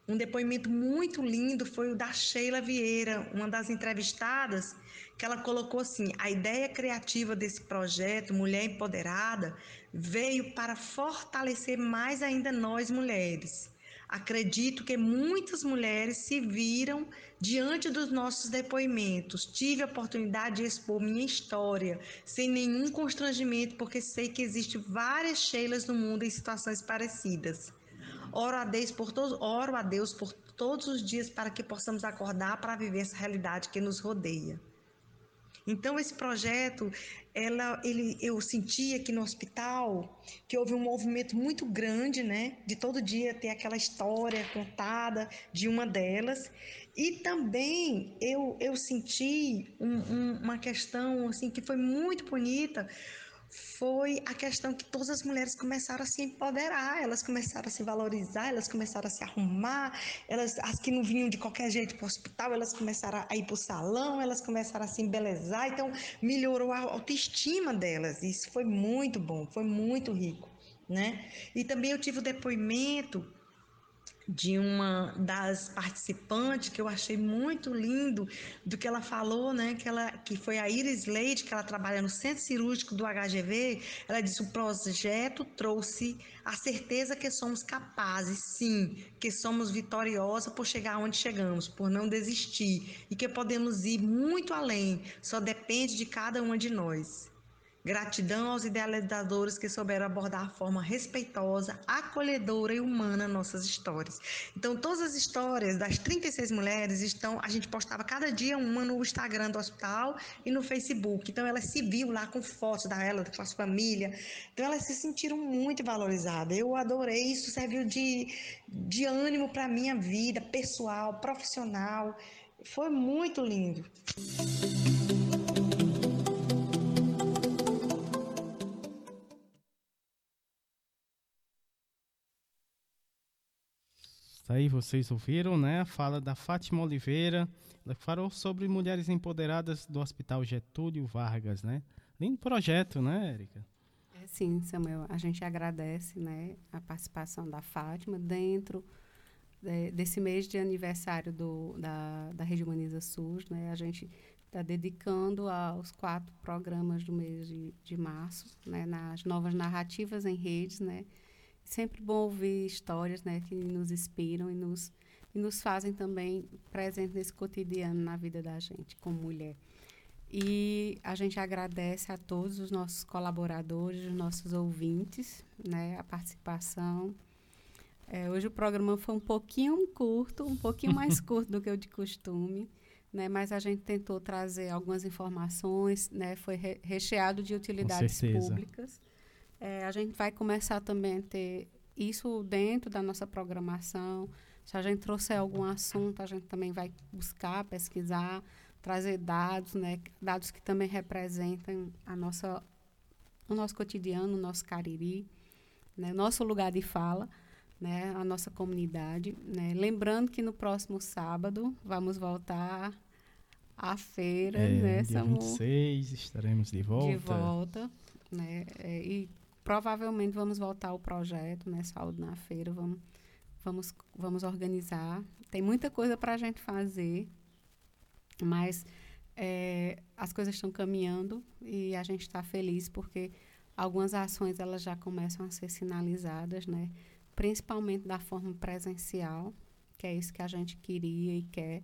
um depoimento muito lindo foi o da Sheila Vieira, uma das entrevistadas, que ela colocou assim: a ideia criativa desse projeto, Mulher Empoderada, veio para fortalecer mais ainda nós mulheres. Acredito que muitas mulheres se viram diante dos nossos depoimentos. Tive a oportunidade de expor minha história sem nenhum constrangimento, porque sei que existem várias Sheilas no mundo em situações parecidas. Oro a Deus por todos, oro a Deus por todos os dias para que possamos acordar para viver essa realidade que nos rodeia. Então esse projeto, ela, ele, eu sentia que no hospital que houve um movimento muito grande, né, de todo dia ter aquela história contada de uma delas. E também eu, eu senti um, um, uma questão assim que foi muito bonita, foi a questão que todas as mulheres começaram a se empoderar, elas começaram a se valorizar, elas começaram a se arrumar, elas, as que não vinham de qualquer jeito para o hospital, elas começaram a ir para o salão, elas começaram a se embelezar, então melhorou a autoestima delas. Isso foi muito bom, foi muito rico, né? E também eu tive o depoimento de uma das participantes que eu achei muito lindo do que ela falou, né, que ela que foi a Iris Leite, que ela trabalha no centro cirúrgico do HGV, ela disse o projeto trouxe a certeza que somos capazes, sim, que somos vitoriosas por chegar onde chegamos, por não desistir e que podemos ir muito além, só depende de cada uma de nós. Gratidão aos idealizadores que souberam abordar de forma respeitosa, acolhedora e humana nossas histórias. Então, todas as histórias das 36 mulheres estão, a gente postava cada dia uma no Instagram do hospital e no Facebook. Então, elas se viu lá com fotos da ela, da sua família. Então, elas se sentiram muito valorizadas. Eu adorei, isso serviu de, de ânimo para a minha vida pessoal, profissional. Foi muito lindo. Aí vocês ouviram, né? A fala da Fátima Oliveira. Ela falou sobre mulheres empoderadas do Hospital Getúlio Vargas, né? Lindo projeto, né, Érica? É, sim, Samuel. A gente agradece, né, a participação da Fátima dentro de, desse mês de aniversário do, da, da Rede Humaniza SUS, né? A gente está dedicando aos quatro programas do mês de, de março, né? Nas novas narrativas em redes, né? Sempre bom ouvir histórias né, que nos inspiram e nos, e nos fazem também presentes nesse cotidiano na vida da gente, como mulher. E a gente agradece a todos os nossos colaboradores, os nossos ouvintes, né, a participação. É, hoje o programa foi um pouquinho curto, um pouquinho mais curto do que o de costume, né, mas a gente tentou trazer algumas informações, né, foi re recheado de utilidades públicas. É, a gente vai começar também a ter isso dentro da nossa programação. Se a gente trouxer algum assunto, a gente também vai buscar, pesquisar, trazer dados, né? Dados que também representam a nossa, o nosso cotidiano, o nosso cariri, né? Nosso lugar de fala, né? A nossa comunidade, né? Lembrando que no próximo sábado vamos voltar à feira, é, né? Dia 26, estaremos de volta. De volta, né? É, e provavelmente vamos voltar ao projeto, né? Saúde na feira, vamos, vamos, vamos organizar. Tem muita coisa para a gente fazer, mas é, as coisas estão caminhando e a gente está feliz porque algumas ações elas já começam a ser sinalizadas, né? Principalmente da forma presencial, que é isso que a gente queria e quer,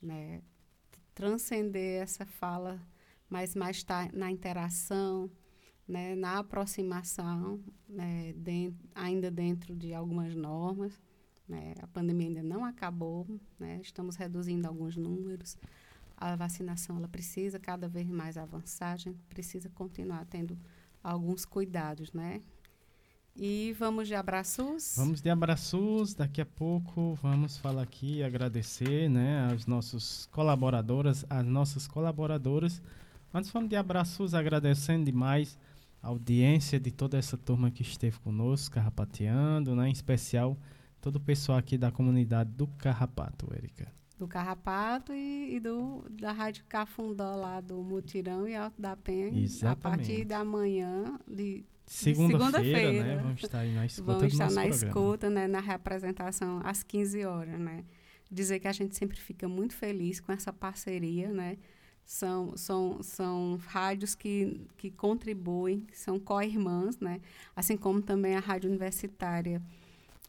né? Transcender essa fala, mas mais tá na interação, né, na aproximação, né, ainda dentro de algumas normas. Né, a pandemia ainda não acabou, né, estamos reduzindo alguns números. A vacinação ela precisa cada vez mais avançar, a gente precisa continuar tendo alguns cuidados, né? E vamos de abraços? Vamos de abraços. Daqui a pouco vamos falar aqui, agradecer, né, aos nossos colaboradoras, às nossas colaboradoras. Antes vamos de abraços, agradecendo demais audiência de toda essa turma que esteve conosco, carrapateando, né? em especial todo o pessoal aqui da comunidade do Carrapato, Érica. Do Carrapato e, e, do, da Rádio Cafundó lá do Mutirão e Alto da Penha. Exatamente. A partir da manhã de segunda-feira, segunda né? Vamos estar aí na escuta Vamos estar na programa. escuta, né? Na representação às 15 horas, né? Dizer que a gente sempre fica muito feliz com essa parceria, né? São, são, são rádios que, que contribuem, que são co-irmãs, né? assim como também a rádio universitária,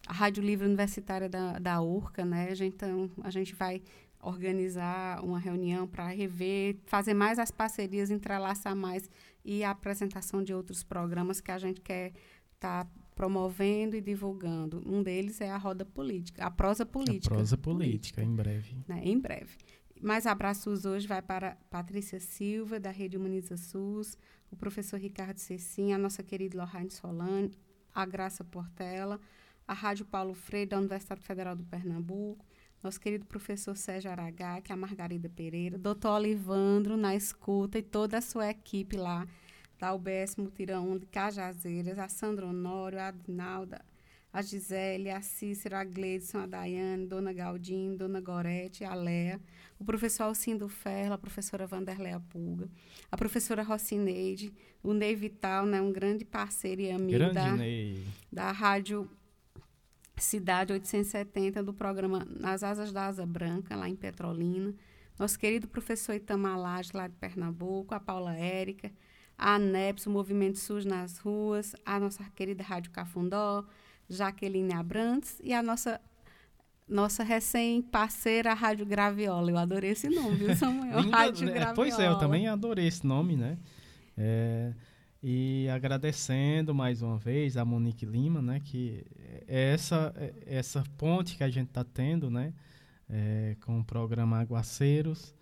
a Rádio Livre Universitária da, da URCA. Né? A, gente, então, a gente vai organizar uma reunião para rever, fazer mais as parcerias, entrelaçar mais e a apresentação de outros programas que a gente quer estar tá promovendo e divulgando. Um deles é a roda política, a prosa política. A prosa política, política. em breve. Né? Em breve. Mais abraços hoje vai para Patrícia Silva, da Rede Humaniza SUS, o professor Ricardo Cecim, a nossa querida Lohane Solane, a Graça Portela, a Rádio Paulo Freire, da Universidade Federal do Pernambuco, nosso querido professor Sérgio Aragá, que é a Margarida Pereira, doutor Olivandro na escuta e toda a sua equipe lá da UBS Mutirão de Cajazeiras, a Sandra Honório, a Adinalda, a Gisele, a Cícera, a Gleidson, a Daiane, Dona Galdinho, Dona Gorete, a Léa, o professor Alcindo Ferro, a professora Vanderleia Pulga, a professora Rocineide, o Ney Vital, né, um grande parceiro e amigo Grande da, Ney. da Rádio Cidade 870, do programa Nas Asas da Asa Branca, lá em Petrolina. Nosso querido professor Itamar Lage, lá de Pernambuco, a Paula Érica, a ANEPS, o Movimento SUS nas ruas, a nossa querida Rádio Cafundó, Jaqueline Abrantes e a nossa nossa recém-parceira, Rádio Graviola. Eu adorei esse nome, viu, Samuel? Linda, Rádio né? Graviola. Pois é, eu também adorei esse nome, né? É, e agradecendo mais uma vez a Monique Lima, né? Que é essa, é essa ponte que a gente está tendo, né? É, com o programa Aguaceiros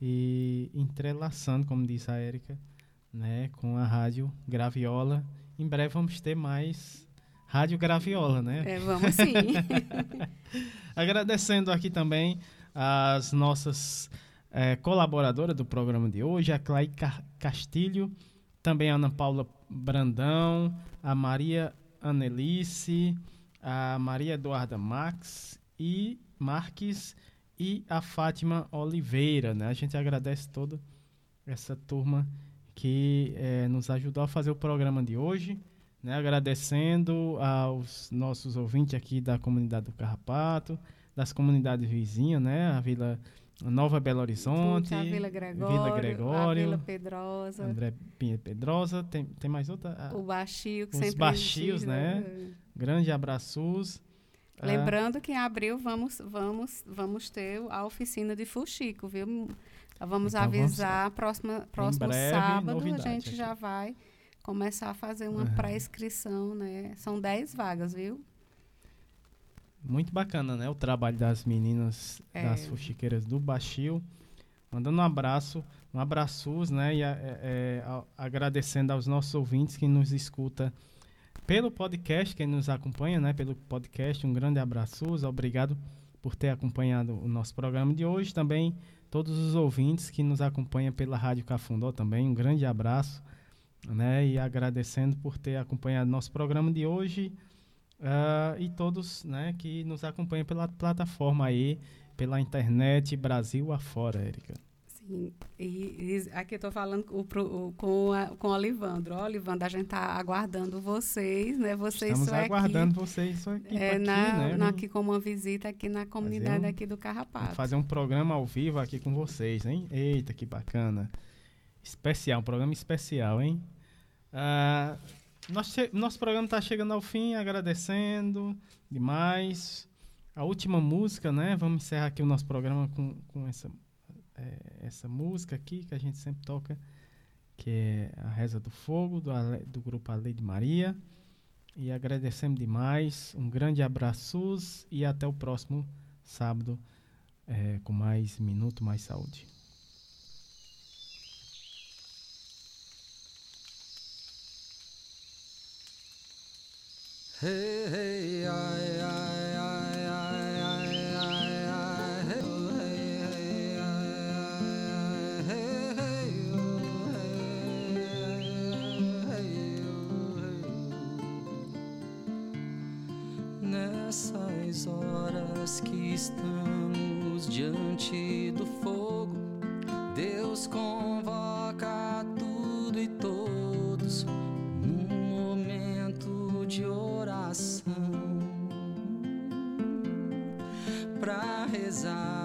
e entrelaçando, como disse a Érica, né? Com a Rádio Graviola. Em breve vamos ter mais Rádio Graviola, né? É, vamos sim. Agradecendo aqui também as nossas eh, colaboradoras do programa de hoje, a Clay Ca- Castilho, também a Ana Paula Brandão, a Maria Anelice, a Maria Eduarda Max e Marques e a Fátima Oliveira, né? A gente agradece toda essa turma que eh, nos ajudou a fazer o programa de hoje, né? Agradecendo aos nossos ouvintes aqui da comunidade do Carrapato, das comunidades vizinhas, né? A Vila Nova Belo Horizonte, a Vila Gregório, Vila Gregório, a Vila Pedrosa, André Pinha Pedrosa, tem, tem mais outra? Ah, o Baixio, que Os sempre Baixios, existe, né? Grande abraços. Ah, Lembrando que em abril vamos, vamos, vamos ter a oficina de fuxico, viu? Vamos Então vamos- avisar, próxima, próximo sábado a gente aqui. já vai começar a fazer uma pré-inscrição, né? São 10 vagas, viu? Muito bacana, né? O trabalho das meninas É. das fuxiqueiras do Baixio. Mandando um abraço, um abraços, né? E a- é- é, a- agradecendo aos nossos ouvintes que nos escuta pelo podcast, quem nos acompanha, né? Pelo podcast, um grande abraço, obrigado por ter acompanhado o nosso programa de hoje. Também todos os ouvintes que nos acompanham pela Rádio Cafundó também, um grande abraço, né? E agradecendo por ter acompanhado nosso programa de hoje. Ah, e todos né, que nos acompanham pela plataforma aí, pela internet, Brasil afora, Érica. Sim. E, e aqui eu tô falando com, o com, a, com o Olivandro. Ó, Olivandro, a gente tá aguardando vocês, né? Vocês Estamos aguardando equipe, vocês, sua equipe é, aqui, na, né? na- Vamos aqui como uma visita aqui na comunidade um- aqui do Carrapato. fazer um programa ao vivo aqui com vocês, hein? Eita, que bacana. Especial, um programa especial, hein? Ah, nosso, nosso programa está chegando ao fim, agradecendo demais. A última música, né? Vamos encerrar aqui o nosso programa com, com essa, eh, essa música aqui que a gente sempre toca, que é a Reza do Fogo, do, do grupo A Lei de Maria. E agradecemos demais. Um grande abraço e até o próximo sábado eh, com mais Minuto Mais Saúde. Nessas horas que estamos diante do fogo, Deus convoca para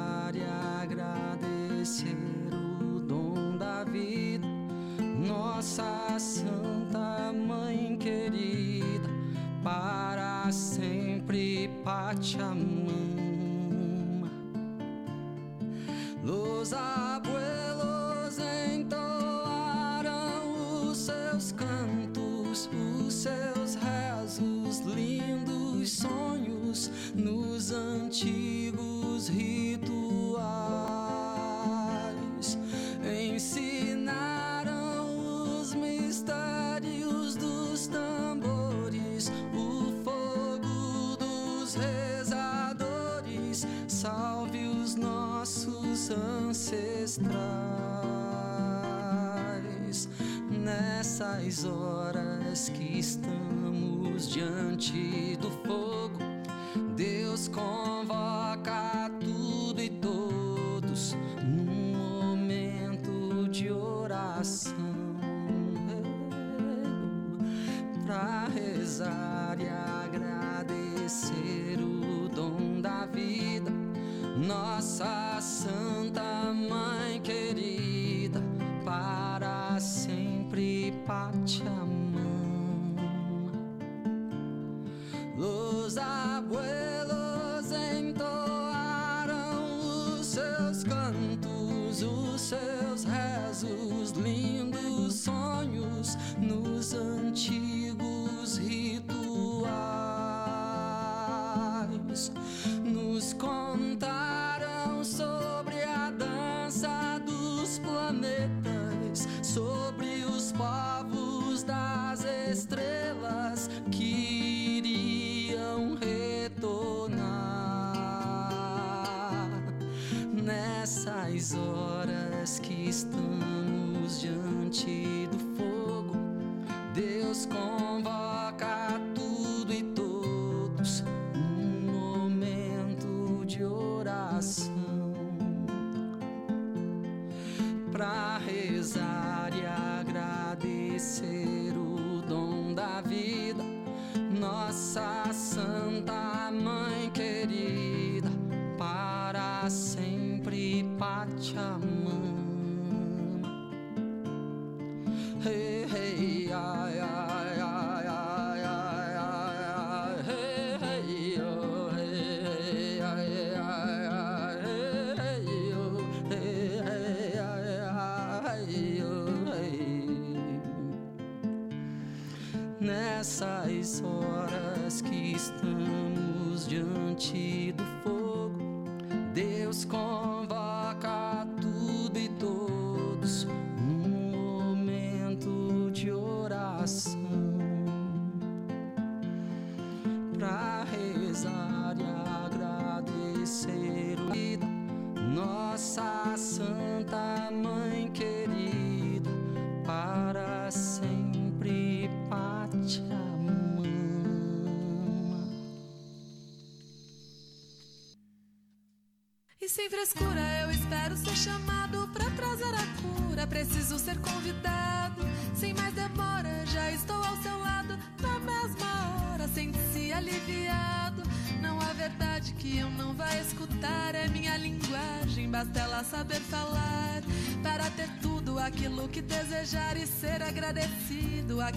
ancestrais. Nessas horas que estamos diante das estrelas que iriam retornar nessas horas que estamos diante do fogo. Deus convoca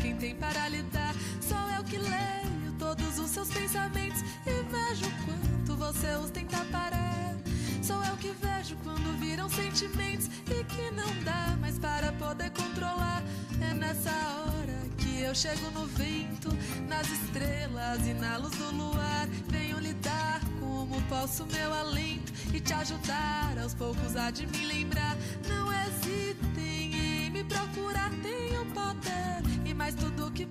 quem tem para lhe dar. Sou eu que leio todos os seus pensamentos e vejo quanto você os tenta parar. Sou eu que vejo quando viram sentimentos e que não dá mais para poder controlar. É nessa hora que eu chego no vento, nas estrelas e na luz do luar. Venho lidar como posso meu alento e te ajudar aos poucos a de me lembrar.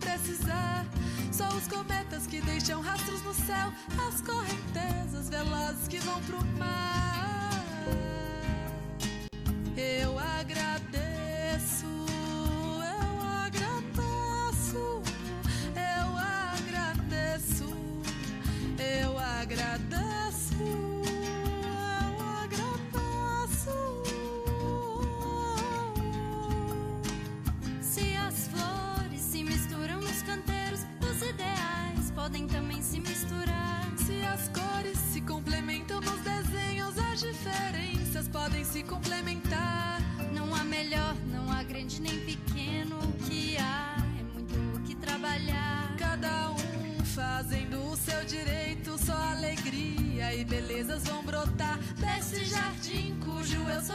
Precisar. Só os cometas que deixam rastros no céu, as correntezas velozes que vão pro mar.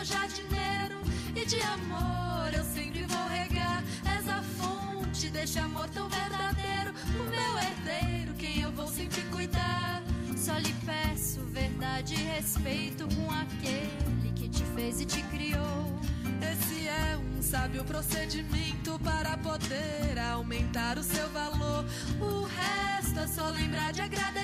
Jardineiro. E de amor eu sempre vou regar. És a fonte deste amor tão verdadeiro. O meu herdeiro, quem eu vou sempre cuidar. Só lhe peço verdade e respeito com aquele que te fez e te criou. Esse é um sábio procedimento para poder aumentar o seu valor. O resto é só lembrar de agradecer.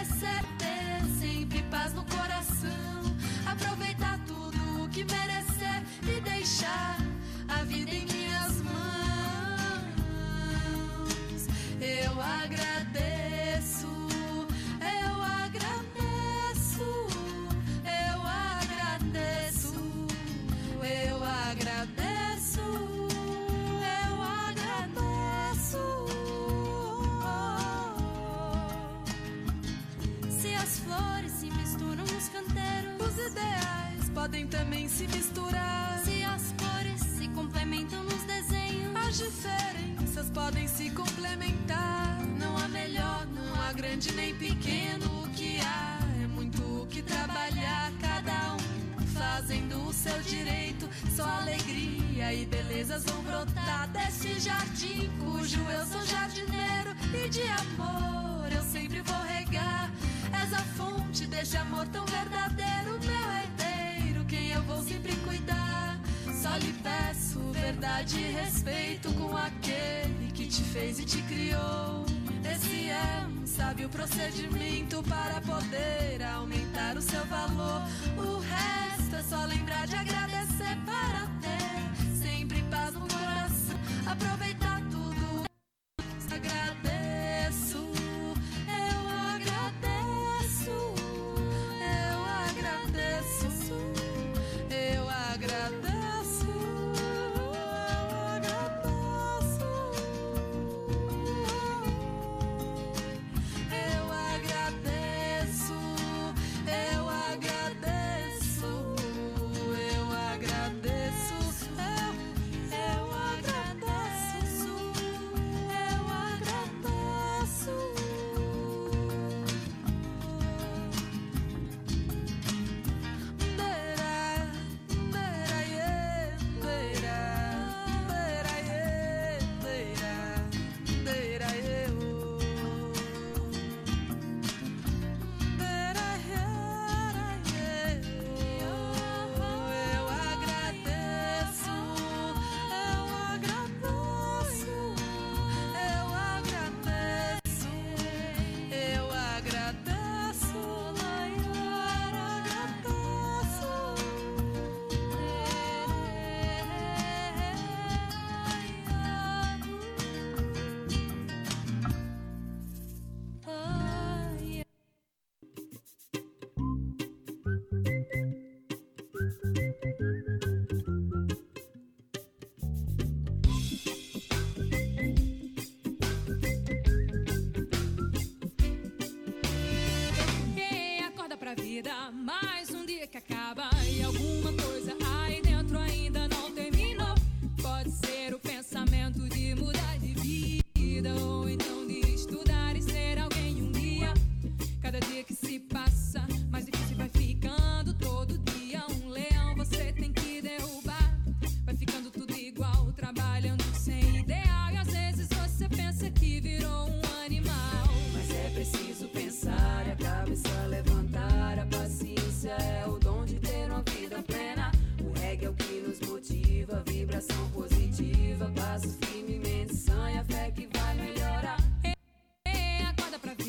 se misturar. Se as cores se complementam nos desenhos, as diferenças podem se complementar. Não há melhor, não há grande nem pequeno. O que há é muito o que trabalhar. Cada um fazendo o seu direito. Só alegria e belezas vão brotar desse jardim cujo eu sou jardineiro e de amor eu sempre vou regar. És a fonte deste amor tão verdadeiro. Meu sempre cuidar. Só lhe peço verdade e respeito com aquele que te fez e te criou. Esse é um sábio procedimento para poder aumentar o seu valor. O resto é só lembrar de agradecer para ter sempre paz no coração. Aproveitar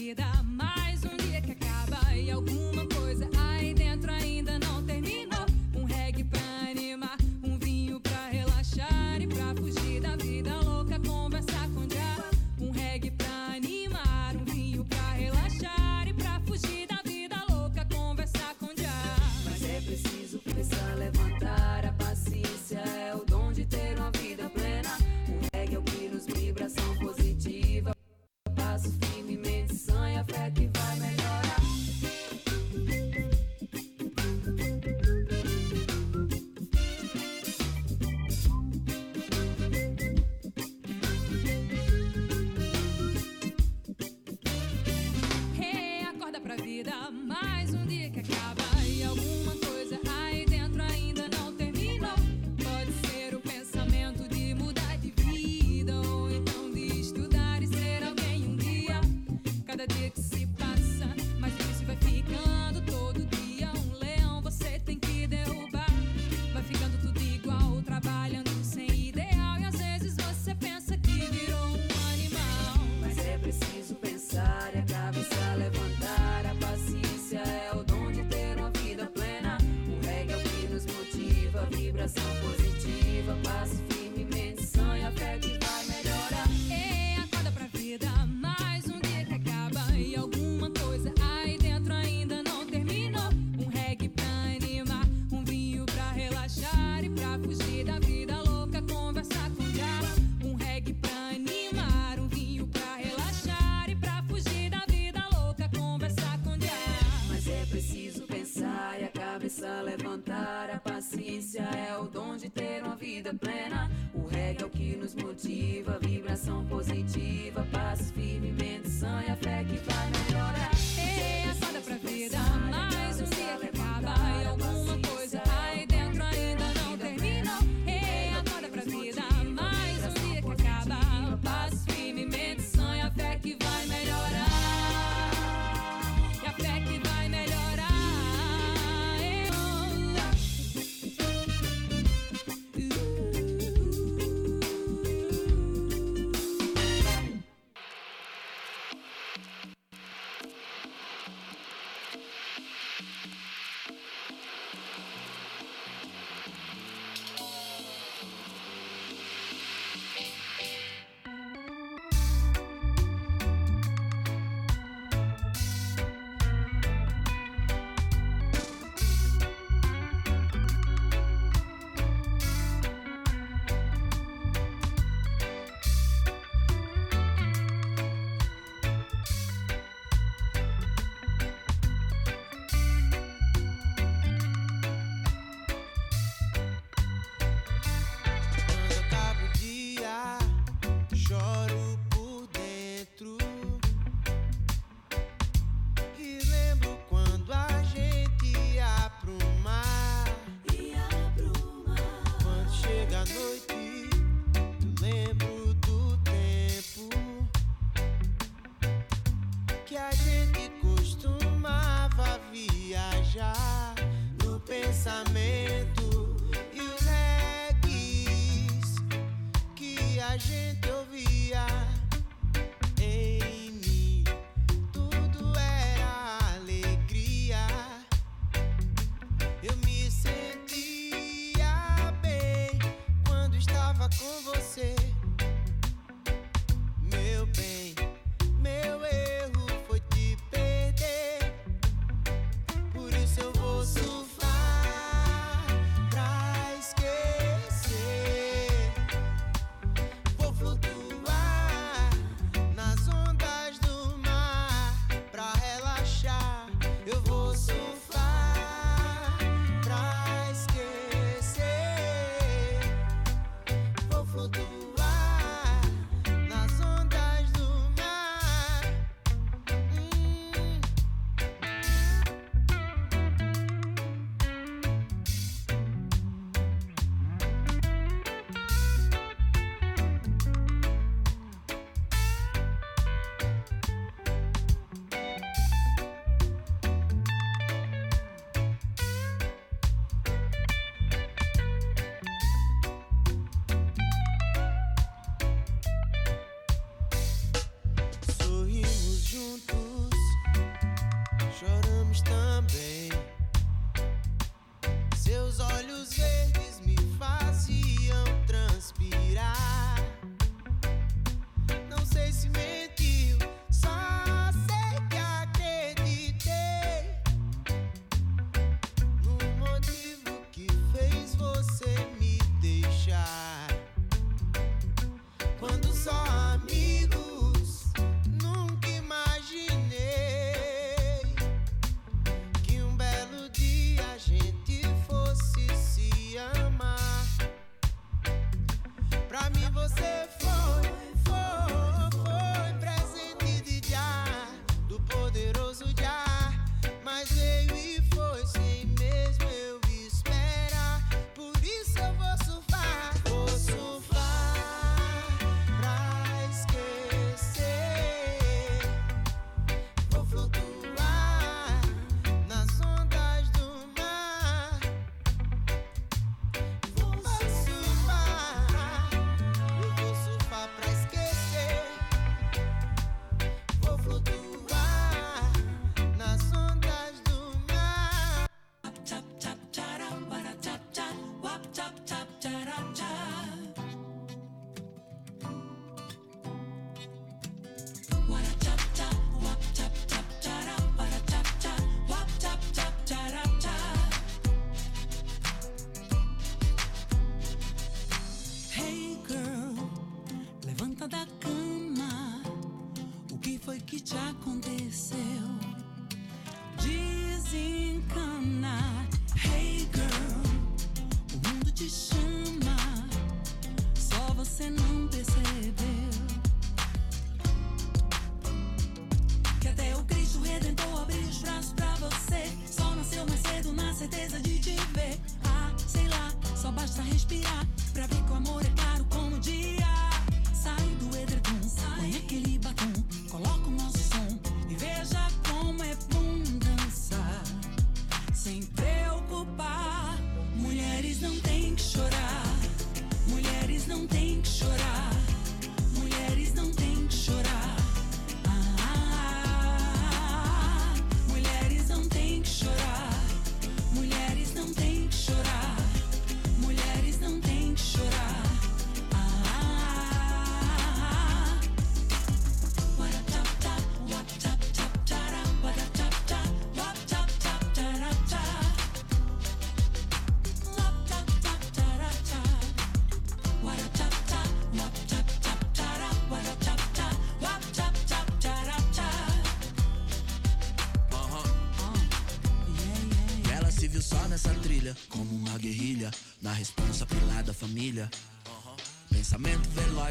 vida mais.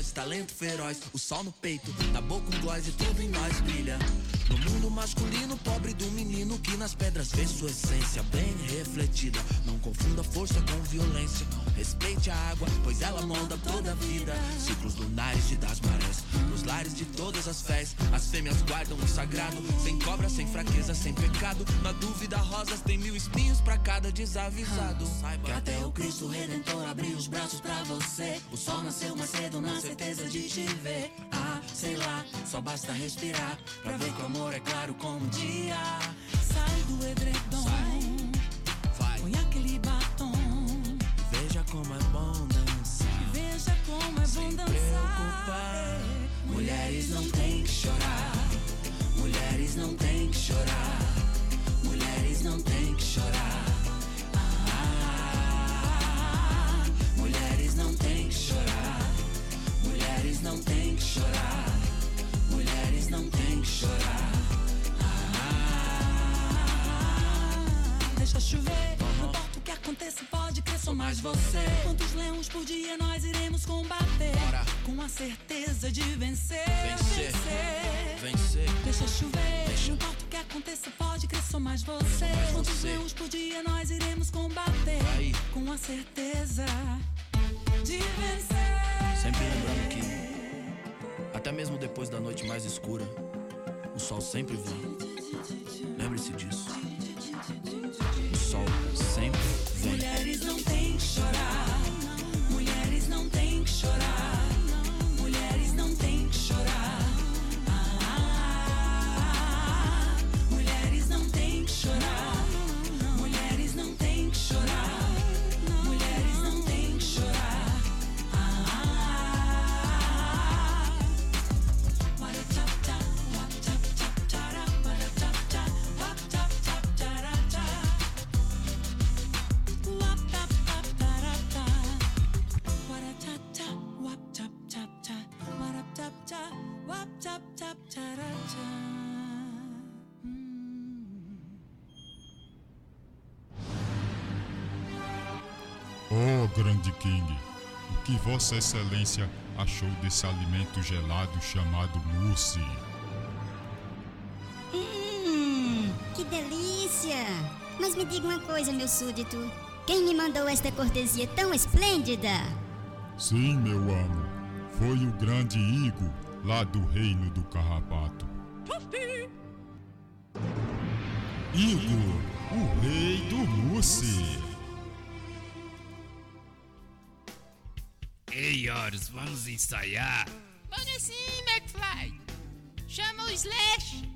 Veloz, talento feroz, o sol no peito, na boca um gloss e tudo em nós brilha. No mundo masculino, pobre do menino que nas pedras vê sua essência bem refletida. Não confunda força com violência. Respeite a água, pois ela molda toda a vida. Ciclos lunares de das marés, de todas as fés. As fêmeas guardam o sagrado, sem cobra, sem fraqueza, sem pecado. Na dúvida, rosas tem mil espinhos pra cada desavisado. Saiba Que até o Cristo Redentor abriu os braços pra você. O sol nasceu mais cedo na certeza de te ver. Ah, sei lá, só basta respirar pra ver que o amor é claro como o dia. Sai do edredom, Mulheres não têm que chorar. Deixa chover, não importa o que aconteça, pode crer, sou mais você. Quantos leões por dia nós iremos combater? Com a certeza de vencer. Vencer. Deixa chover, não importa o que aconteça, pode crer, sou mais você. Quantos leões por dia nós iremos combater? Com a certeza de vencer. Sempre lembrando que, até mesmo depois da noite mais escura, o sol sempre vem. Lembre-se disso. Grande King, o que Vossa Excelência achou desse alimento gelado chamado mousse? Hum, que delícia! Mas me diga uma coisa, meu súdito. Quem me mandou esta cortesia tão esplêndida? Sim, meu amo, foi o grande Igo, lá do reino do Carrapato. Igo, o rei do mousse. Ei, Horus, vamos ensaiar? Vamos sim, McFly. Chama o Slash.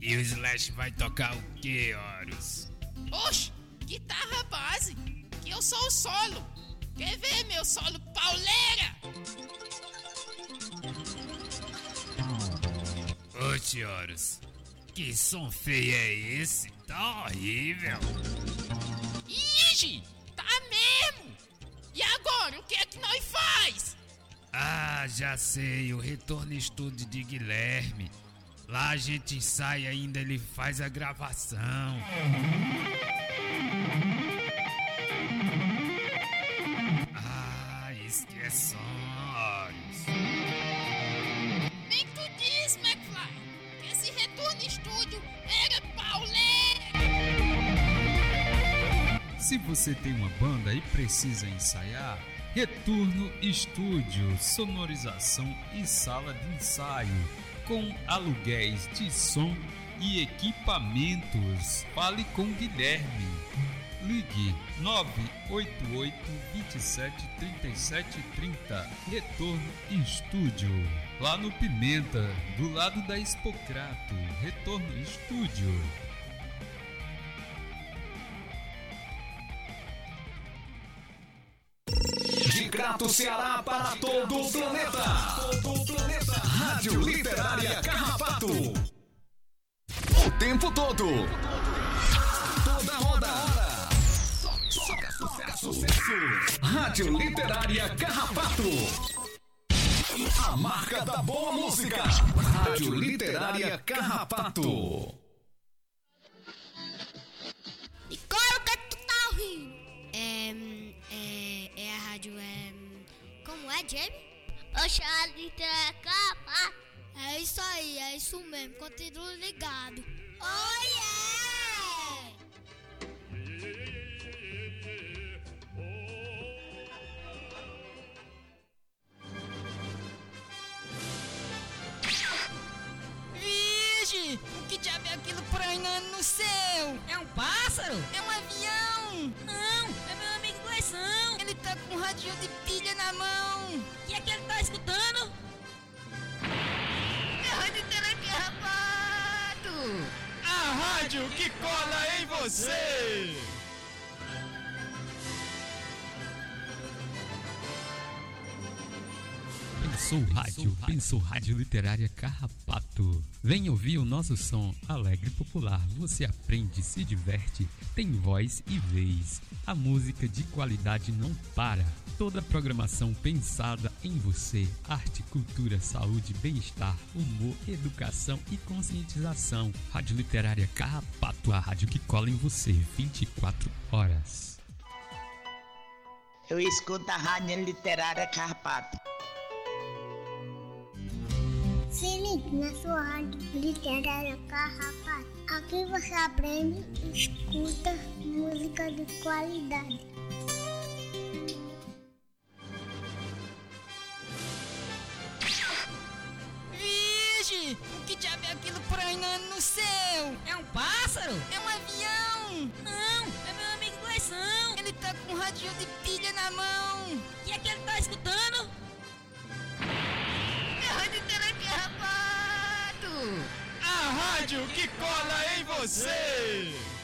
E o Slash vai tocar o que, Horus? Oxe, guitarra base. Que eu sou o solo. Quer ver meu solo pauleira? Oxe, Horus, que som feio é esse? Tá horrível. Que é que nós faz? Ah, já sei, o retorno estúdio de Guilherme. Lá a gente ensaia e ainda ele faz a gravação. Ah, esquece Horus. Bem que tu disse, McFly, que esse retorno estúdio era pauleira. Se você tem uma banda e precisa ensaiar, Retorno Estúdio, sonorização e sala de ensaio, com aluguéis de som e equipamentos. Fale com Guilherme. Ligue 988 27 37 30. Retorno Estúdio. Lá no Pimenta, do lado da Expocrato. Retorno Estúdio. De Crato, Ceará para todo o planeta. Todo o planeta. Rádio Literária Carrapato. O tempo todo. Toda hora. Só sucesso, sucesso. Rádio Literária Carrapato. A marca da boa música. Rádio Literária Carrapato. E claro que tu tá ouvindo. É, é, é rádio, é... Como é, Jamie? Oxa, a literatura capa. É isso aí, é isso mesmo. Continue ligado. Oh, yeah! Vige! O que diabo é aquilo prainando no céu? É um pássaro? É um avião? Não, é meu amigo Gleison. Tá com um radinho de pilha na mão. O que é que ele tá escutando? É a Rádio Telecarrapato! A rádio que cola em você! Pensou Rádio, pensou Rádio Literária Carrapato. Vem ouvir o nosso som alegre e popular. Você aprende, se diverte, tem voz e vez. A música de qualidade não para. Toda a programação pensada em você. Arte, cultura, saúde, bem-estar, humor, educação e conscientização. Rádio Literária Carrapato, a rádio que cola em você 24 horas. Eu escuto a Rádio Literária Carpato. Se na sua rádio literária Carrapato. Aqui você aprende e escuta música de qualidade. Vige! O que diabo é aquilo prainando no céu? É um pássaro? É um avião? Não, é meu amigo Gleison. Ele tá com um radinho de pilha na mão. O que é que ele tá escutando? A rádio que cola em você!